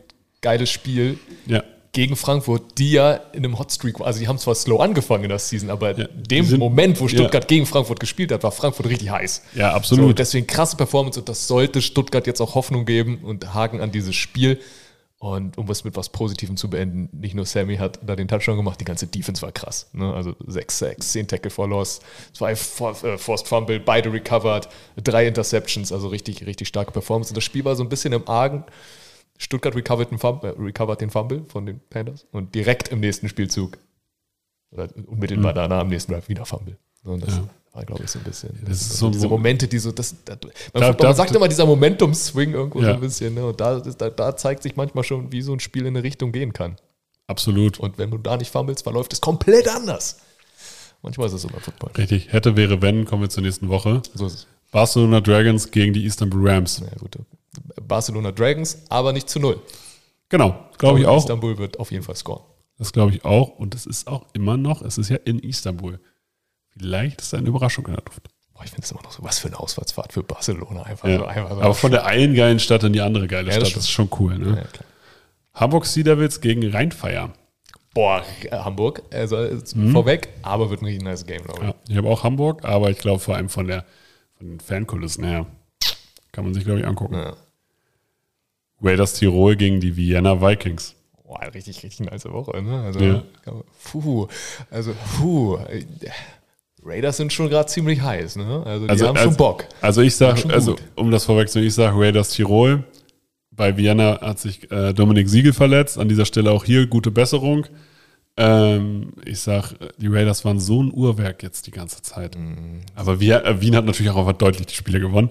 geiles Spiel Ja. gegen Frankfurt, die ja in einem Hotstreak, also die haben zwar slow angefangen in der Season, aber Ja, in dem sind- Moment, wo ja. Stuttgart gegen Frankfurt gespielt hat, war Frankfurt richtig heiß. Ja, So, absolut. deswegen krasse Performance und das sollte Stuttgart jetzt auch Hoffnung geben und Haken an dieses Spiel. Und um es mit was Positivem zu beenden, nicht nur Sammy hat da den Touchdown gemacht, die ganze Defense war krass. Ne? Also 6 Sacks, 10 Tackle for Loss, zwei For äh, Forced Fumble, beide recovered, drei Interceptions, also richtig, richtig starke Performance. Und das Spiel war so ein bisschen im Argen. Stuttgart recovered den, Fumble, äh, recovered den Fumble von den Panthers und direkt im nächsten Spielzug, oder unmittelbar danach am nächsten Drive wieder Fumble. Und das Ja. war, glaube ich, so ein bisschen. Das ist so diese Mo- Momente, die so, das, das man, Da- man da- sagt immer dieser Momentum-Swing irgendwo so Ja. ein bisschen, ne? Und da, da, da zeigt sich manchmal schon, wie so ein Spiel in eine Richtung gehen kann. Absolut. Und wenn du da nicht fummelst, verläuft es komplett anders. Manchmal ist es so beim Football. Richtig. Hätte, wäre, wenn, kommen wir zur nächsten Woche. So ist es. Barcelona Dragons gegen die Istanbul Rams. Ja, gut. Barcelona Dragons, aber nicht zu null. Genau, glaube ich auch. Istanbul wird auf jeden Fall scoren. Das glaube ich auch. Und es ist auch immer noch, es ist ja in Istanbul. Vielleicht ist da eine Überraschung in der Luft. Boah, ich finde es immer noch so, was für eine Auswärtsfahrt für Barcelona. Einfach Ja. so, einfach so Aber von der einen geilen Stadt in die andere geile Ja, Stadt. Das ist schon cool. Ne? ja. Hamburg Sea Devils gegen Rheinfeier. Boah, äh, Hamburg, also ist vorweg, aber wird ein richtig nice Game, glaube ich. Mhm. Ich habe auch Hamburg, aber ich glaube vor allem von, der, von den Fankulissen her kann man sich, glaube ich, angucken. Ja. Raiders Tirol gegen die Vienna Vikings. Boah, richtig, richtig nice Woche, ne? Also, Ja. puh, also, puh. äh, Raiders sind schon gerade ziemlich heiß, ne? Also, die Also- haben also- schon Bock. Also ich sage, also um das vorwegzunehmen, ich sage Raiders Tirol. Bei Vienna hat sich äh, Dominik Siegel verletzt. An dieser Stelle auch hier gute Besserung. Ähm, ich sage, die Raiders waren so ein Uhrwerk jetzt die ganze Zeit. Mhm. Aber wir, äh, Wien hat natürlich auch einfach deutlich die Spiele gewonnen.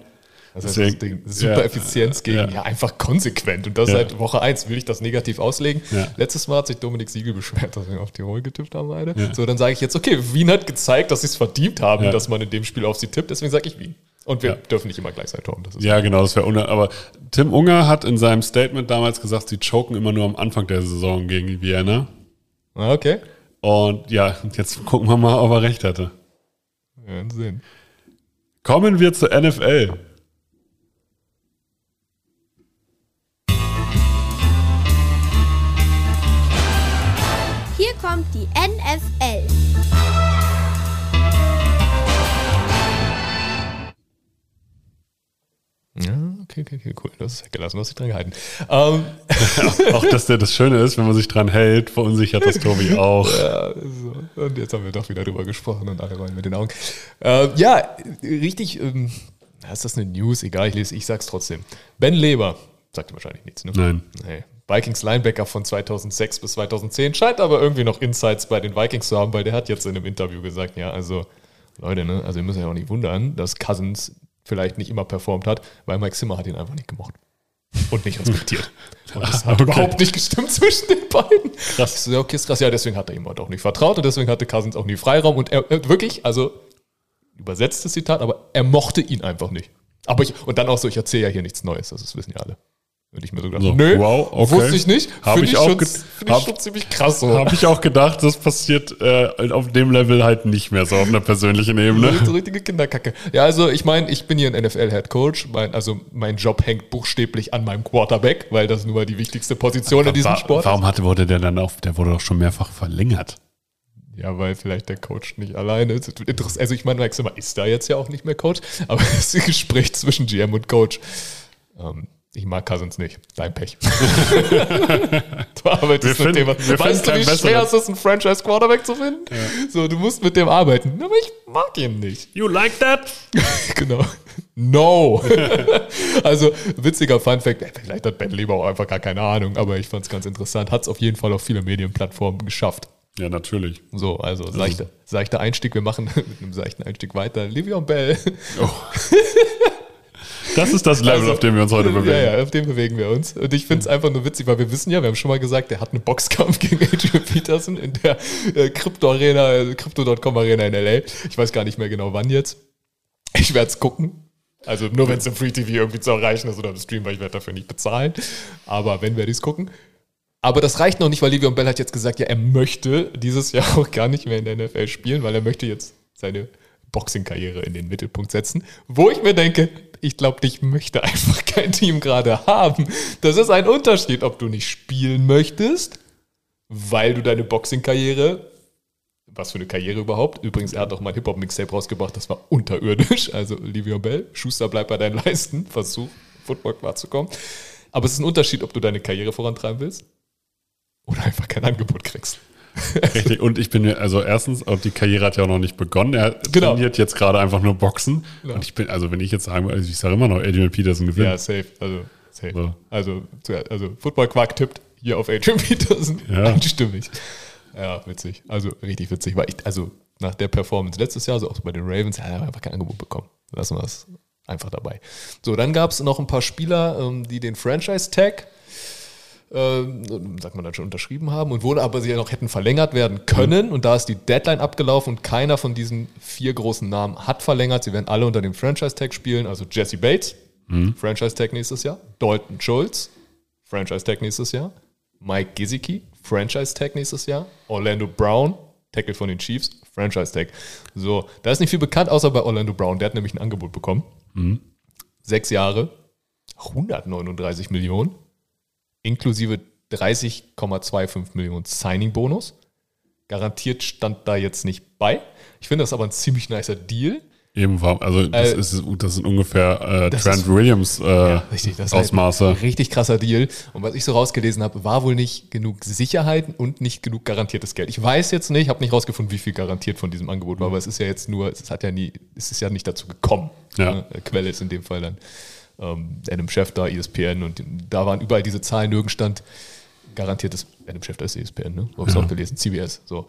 Das heißt, Deswegen- das Ding, super ja, Effizienz gegen, ja. ja. einfach konsequent. Und das Ja. seit Woche 1. Will ich das negativ auslegen? Letztes Mal hat sich Dominik Siegel beschwert, dass wir auf Tirol getippt haben beide. So, dann sage ich jetzt, okay, Wien hat gezeigt, dass sie es verdient haben, dass man in dem Spiel auf sie tippt. Deswegen sage ich Wien. Und wir dürfen nicht immer gleichzeitig tun. Das ist Ja, genau, das wäre uner. Aber Tim Unger hat in seinem Statement damals gesagt, sie choken immer nur am Anfang der Saison gegen die Vienna. Ah, okay. Und ja, jetzt gucken wir mal, ob er recht hatte. Ja, Sinn. Kommen wir zur NFL. NFL. Ja, okay, okay, okay, cool. Das ist weggelassen, du hast dich dran gehalten. Ähm, Auch dass der das Schöne ist, wenn man sich dran hält, verunsichert das Tobi auch. Ja, so. Und jetzt haben wir doch wieder drüber gesprochen und alle rollen mit den Augen. Äh, ja, richtig. Ähm, ist das eine News? Egal, ich lese, ich sag's trotzdem. Ben Leber, sagt dir wahrscheinlich nichts, ne? Nein. Nee. Vikings Linebacker von 2006 bis 2010 scheint aber irgendwie noch Insights bei den Vikings zu haben, weil der hat jetzt in einem Interview gesagt, ja, also Leute, ne? Also ihr müsst euch auch nicht wundern, dass Cousins vielleicht nicht immer performt hat, weil Mike Zimmer hat ihn einfach nicht gemocht. Und nicht respektiert. Und das hat Okay. überhaupt nicht gestimmt zwischen den beiden. Krass. So, ja, okay, ist krass. Ja, deswegen hat er ihm halt auch nicht vertraut und deswegen hatte Cousins auch nie Freiraum. Und er, er wirklich, also übersetztes Zitat, aber er mochte ihn einfach nicht. Aber ich, und dann auch so, ich erzähle ja hier nichts Neues, das wissen ja alle. Und ich mir so gedacht, So, nö, wow, okay. wusste ich nicht. Hab Finde ich ich, auch schon, ich hab- schon ziemlich krass so. Habe ich auch gedacht, das passiert äh, auf dem Level halt nicht mehr so auf einer persönlichen Ebene. So richtige Kinderkacke. Ja, also ich meine, ich bin hier ein NFL-Head Coach. Mein, also mein Job hängt buchstäblich an meinem Quarterback, weil das nun mal die wichtigste Position in diesem Wa- Sport Warum hatte, wurde der dann auch, der wurde doch schon mehrfach verlängert. ist. Ja, weil vielleicht der Coach nicht alleine ist. Also ich meine, Max ist da jetzt ja auch nicht mehr Coach, aber ist ein Gespräch zwischen GM und Coach. Ähm, ich mag Cousins nicht. Dein Pech. du arbeitest Wir mit dem. finden- wir Weißt du, wie schwer es ist, einen Franchise-Quarterback zu finden? So, du musst mit dem arbeiten. Aber ich mag ihn nicht. You like that? Genau. No. also, witziger Funfact. Vielleicht hat Ben Leber auch einfach gar keine Ahnung, aber ich fand es ganz interessant. Hat es auf jeden Fall auf viele Medienplattformen geschafft. Ja, natürlich. So, also seichter, seichter Einstieg. Wir machen mit einem seichten Einstieg weiter. Livion Bell. Das ist das Level, Also, auf dem wir uns heute bewegen. Ja, ja, auf dem bewegen wir uns. Und ich finde es einfach nur witzig, weil wir wissen ja, wir haben schon mal gesagt, der hat einen Boxkampf gegen Adrian Peterson in der äh, Crypto-Arena, äh, Crypto.com Arena in L.A. Ich weiß gar nicht mehr genau wann jetzt. Ich werde es gucken. Also nur wenn es im Free TV irgendwie zu erreichen ist oder im Stream, weil ich werde dafür nicht bezahlen. Aber wenn, werde ich es gucken. Aber das reicht noch nicht, weil Livion Bell hat jetzt gesagt, ja, er möchte dieses Jahr auch gar nicht mehr in der NFL spielen, weil er möchte jetzt seine Boxing-Karriere in den Mittelpunkt setzen. Wo ich mir denke, ich glaube, ich möchte einfach kein Team gerade haben. Das ist ein Unterschied, ob du nicht spielen möchtest, weil du deine Boxing-Karriere, was für eine Karriere überhaupt, übrigens, er hat auch mal ein Hip-Hop-Mixtape rausgebracht, das war unterirdisch, also Livion Bell, Schuster, bleib bei deinen Leisten, versuch, Football klar zu kommen. Aber es ist ein Unterschied, ob du deine Karriere vorantreiben willst oder einfach kein Angebot kriegst. Richtig. Und ich bin mir, also erstens, die Karriere hat ja auch noch nicht begonnen. Er Genau. trainiert jetzt gerade einfach nur Boxen. Genau. Und ich bin, also wenn ich jetzt sagen würde, also ich sage immer noch, Adrian Peterson gewinnt. Ja, safe. Also, safe. So. Also, also Football Quark tippt hier auf Adrian Peterson. Ja. Einstimmig. Ja, witzig. Also richtig witzig. Weil ich, also nach der Performance letztes Jahr, so auch bei den Ravens, ja, er hat einfach kein Angebot bekommen. Lassen wir es einfach dabei. So, dann gab es noch ein paar Spieler, ähm, die den Franchise-Tag ähm, sagt man dann schon unterschrieben haben und wurde aber sie ja noch hätten verlängert werden können und da ist die Deadline abgelaufen und keiner von diesen vier großen Namen hat verlängert. Sie werden alle unter dem Franchise-Tag spielen, also Jesse Bates, Franchise-Tag nächstes Jahr, Dalton Schultz, Franchise-Tag nächstes Jahr, Mike Gesicki, Franchise-Tag nächstes Jahr, Orlando Brown, Tackle von den Chiefs, Franchise-Tag. So, da ist nicht viel bekannt, außer bei Orlando Brown. Der hat nämlich ein Angebot bekommen. Sechs Jahre, 139 Millionen, inklusive 30,25 Millionen Signing-Bonus. Garantiert stand da jetzt nicht bei. Ich finde das aber ein ziemlich nicer Deal. Eben war, also das, Äh, ist, das sind ungefähr äh, Trent ist- Williams äh, Richtig, ist halt Ausmaße. ein richtig krasser Deal. Und was ich so rausgelesen habe, war wohl nicht genug Sicherheit und nicht genug garantiertes Geld. Ich weiß jetzt nicht, habe nicht rausgefunden, wie viel garantiert von diesem Angebot war, aber es ist ja jetzt nur, es hat ja nie, es ist ja nicht dazu gekommen. Ja. Ne? Quelle ist in dem Fall dann ähm, Adam Schefter, ESPN und da waren überall diese Zahlen, nirgends stand garantiertes, Adam Schefter ist ESPN, ne? Hab's Ja. auch gelesen, CBS, so.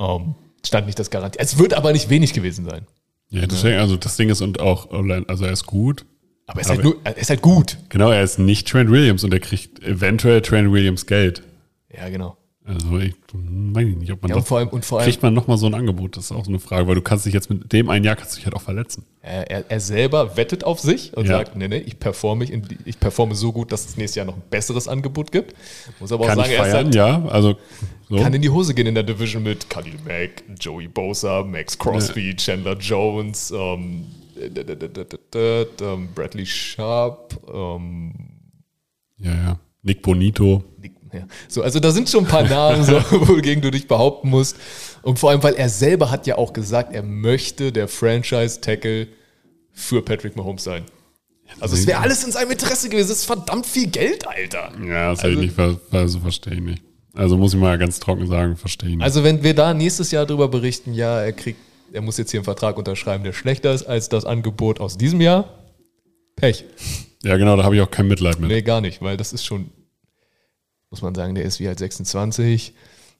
Ähm, stand nicht das garantiert. Es wird aber nicht wenig gewesen sein. Ja, deswegen, also das Ding ist und auch, Orlando- also er ist gut. Aber es ist, Aber- halt, nur, er ist halt gut. Genau, er ist nicht Trent Williams und er kriegt eventuell Trent Williams Geld. Ja, genau. Also ich weiß ich nicht, ob man Ja, und vor allem, und vor allem kriegt man nochmal so ein Angebot. Das ist auch so eine Frage, weil du kannst dich jetzt mit dem ein Jahr kannst du dich halt auch verletzen. Er, er, er selber wettet auf sich und Ja. sagt, nee, nee, ich performe, in, ich performe so gut, dass es nächstes Jahr noch ein besseres Angebot gibt. Muss aber auch Kann sagen, ich er feiern, halt, ja. Also so. kann in die Hose gehen in der Division mit Khalil Mack, Joey Bosa, Max Crosby, Chandler Jones, ähm, ähm, Bradley Sharp, ähm, ja, ja. Nick Bonito. Nick- ja. So, also da sind schon ein paar Namen, so, wogegen du dich behaupten musst. Und vor allem, weil er selber hat ja auch gesagt, er möchte der Franchise-Tackle für Patrick Mahomes sein. Also es wäre alles in seinem Interesse gewesen. Das ist verdammt viel Geld, Alter. Ja, das Also- hätte ich nicht, also verstehe ich nicht. Also muss ich mal ganz trocken sagen, verstehe ich nicht. Also wenn wir da nächstes Jahr drüber berichten, ja, er kriegt, er muss jetzt hier einen Vertrag unterschreiben, der schlechter ist als das Angebot aus diesem Jahr, Pech. ja, genau, da habe ich auch kein Mitleid mit. Nee, gar nicht, weil das ist schon, muss man sagen, der ist wie halt 26.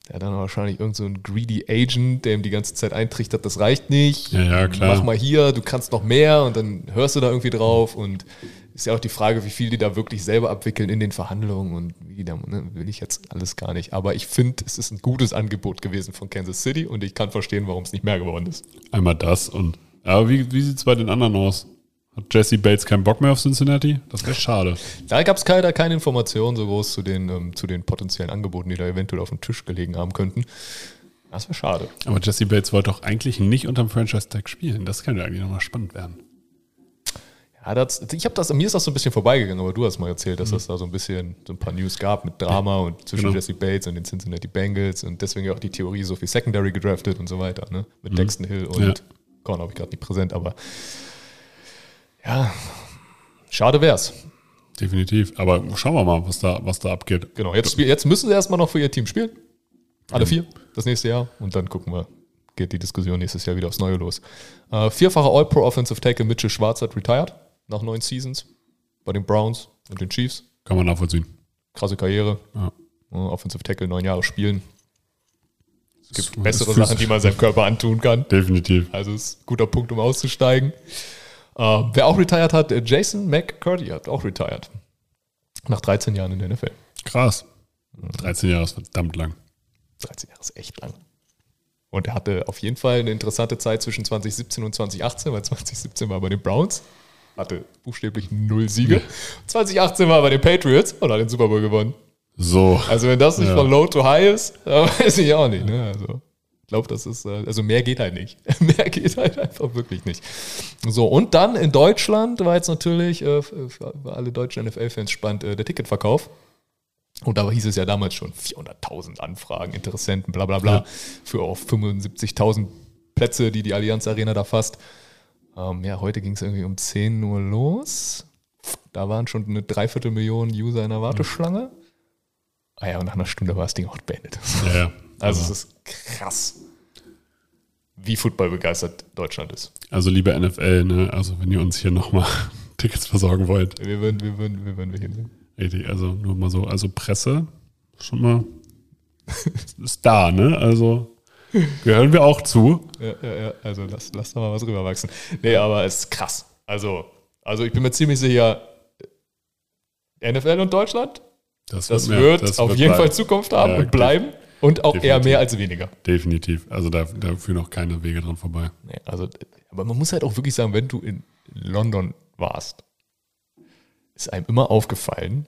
Der hat dann wahrscheinlich irgend so ein greedy Agent, der ihm die ganze Zeit eintrichtert, das reicht nicht. Ja, ja, klar. Mach mal hier, du kannst noch mehr und dann hörst du da irgendwie drauf und ist ja auch die Frage, wie viel die da wirklich selber abwickeln in den Verhandlungen und wie die da, ne, will ich jetzt alles gar nicht. Aber ich finde, es ist ein gutes Angebot gewesen von Kansas City und ich kann verstehen, warum es nicht mehr geworden ist. Einmal das und. Aber wie, wie sieht es bei den anderen aus? Hat Jesse Bates keinen Bock mehr auf Cincinnati? Das wäre schade. Da gab es keine, keine Informationen so groß zu den, ähm, zu den potenziellen Angeboten, die da eventuell auf dem Tisch gelegen haben könnten. Das wäre schade. Aber Jesse Bates wollte doch eigentlich nicht unterm Franchise-Tag spielen. Das könnte eigentlich nochmal spannend werden. Ja, das, ich habe das, mir ist das so ein bisschen vorbeigegangen, aber du hast mal erzählt, dass es da so ein bisschen so ein paar News gab mit Drama und zwischen Genau. Jesse Bates und den Cincinnati Bengals und deswegen auch die Theorie so viel Secondary gedraftet und so weiter, ne? Mit Dexton Hill und Ja. Korn habe ich gerade nicht präsent, aber ja, schade wär's. Definitiv. Aber schauen wir mal, was da, was da abgeht. Genau, jetzt, jetzt müssen sie erstmal noch für ihr Team spielen. Alle vier, das nächste Jahr. Und dann gucken wir, geht die Diskussion nächstes Jahr wieder aufs Neue los. Äh, vierfacher All-Pro Offensive Tackle Mitchell Schwarz hat retired nach neun Seasons bei den Browns und den Chiefs. Kann man nachvollziehen. Krasse Karriere. Ja. Ja, Offensive Tackle, neun Jahre spielen. Es gibt Das- bessere Sachen, die man seinem Körper antun kann. Definitiv. Also ist ein guter Punkt, um auszusteigen. Äh, wer auch retired hat, äh, Jason McCurdy hat auch retired. Nach 13 Jahren in der NFL. Krass. 13 Jahre ist verdammt lang. 13 Jahre ist echt lang. Und er hatte auf jeden Fall eine interessante Zeit zwischen 2017 und 2018, weil 2017 war bei den Browns, hatte buchstäblich null Siege. 2018 war bei den Patriots und hat den Super Bowl gewonnen. So. Also wenn das nicht Ja. von low to high ist, weiß ich auch nicht. Ne? Also glaube, das ist, äh, also mehr geht halt nicht. mehr geht halt einfach wirklich nicht. So, und dann in Deutschland war jetzt natürlich äh, für alle deutschen NFL-Fans spannend äh, der Ticketverkauf. Und da hieß es ja damals schon 400.000 Anfragen, Interessenten, bla bla bla, Ja. für auch 75.000 Plätze, die die Allianz Arena da fasst. Ähm, ja, heute ging es irgendwie um 10 Uhr los. Da waren schon eine Dreiviertelmillion User in der Warteschlange. Ah ja, und nach einer Stunde war das Ding auch beendet. Ja, ja. Also es ist krass, wie Football begeistert Deutschland ist. Also liebe NFL, ne? Also wenn ihr uns hier nochmal Tickets versorgen wollt. Wir würden, wir würden, wir würden wir hinnehmen. Richtig, also nur mal so, also Presse schon mal ist da, ne? Also gehören wir auch zu. Ja, ja, ja, also lass, lass da mal was rüberwachsen. Nee, aber es ist krass. Also, also ich bin mir ziemlich sicher, NFL und Deutschland, das mehr- wird das auf wird jeden bleiben. Fall Zukunft haben Ja, und bleiben. Und auch eher definitiv. mehr als weniger. Definitiv. Also da, da führen auch keine Wege dran vorbei. Nee, also, aber man muss halt auch wirklich sagen, wenn du in London warst, ist einem immer aufgefallen,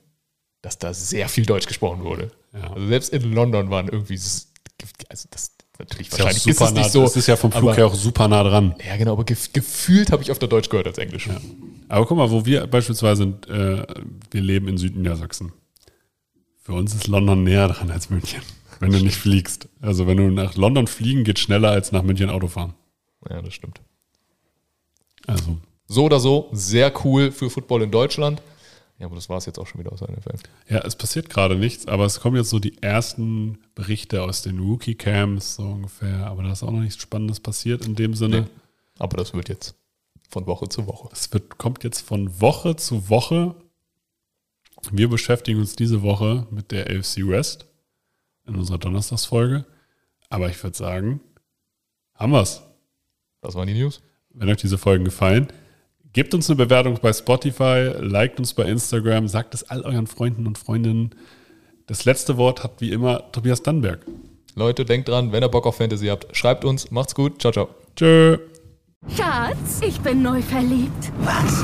dass da sehr viel Deutsch gesprochen wurde. Ja. Also selbst in London waren irgendwie, also das natürlich Ist ja, wahrscheinlich ist super es nah, nicht so. das ist ja vom Flug aber, her auch super nah dran. Ja, genau, aber gef gefühlt habe ich öfter Deutsch gehört als Englisch. Aber guck mal, wo wir beispielsweise sind, äh, wir leben in Südniedersachsen. Für uns ist London näher dran als München, wenn du nicht fliegst. Also wenn du nach London fliegen, geht schneller als nach München Auto fahren. Ja, das stimmt. Also So oder so, sehr cool für Football in Deutschland. Ja, aber das war es jetzt auch schon wieder aus der NFL. Ja, es passiert gerade nichts, aber es kommen jetzt so die ersten Berichte aus den Rookie-Camps, so ungefähr. Aber da ist auch noch nichts Spannendes passiert in dem Sinne. Nee. Aber das wird jetzt von Woche zu Woche. Es wird, kommt jetzt von Woche zu Woche. Wir beschäftigen uns diese Woche mit der AFC West in unserer Donnerstagsfolge. Aber ich würde sagen, haben wir's. Das waren die News. Wenn euch diese Folgen gefallen, gebt uns eine Bewertung bei Spotify, liked uns bei Instagram, sagt es all euren Freunden und Freundinnen. Das letzte Wort hat wie immer Tobias Dannberg. Leute, denkt dran, wenn ihr Bock auf Fantasy habt, schreibt uns. Macht's gut. Ciao, ciao. Tschö. Schatz, ich bin neu verliebt. Was?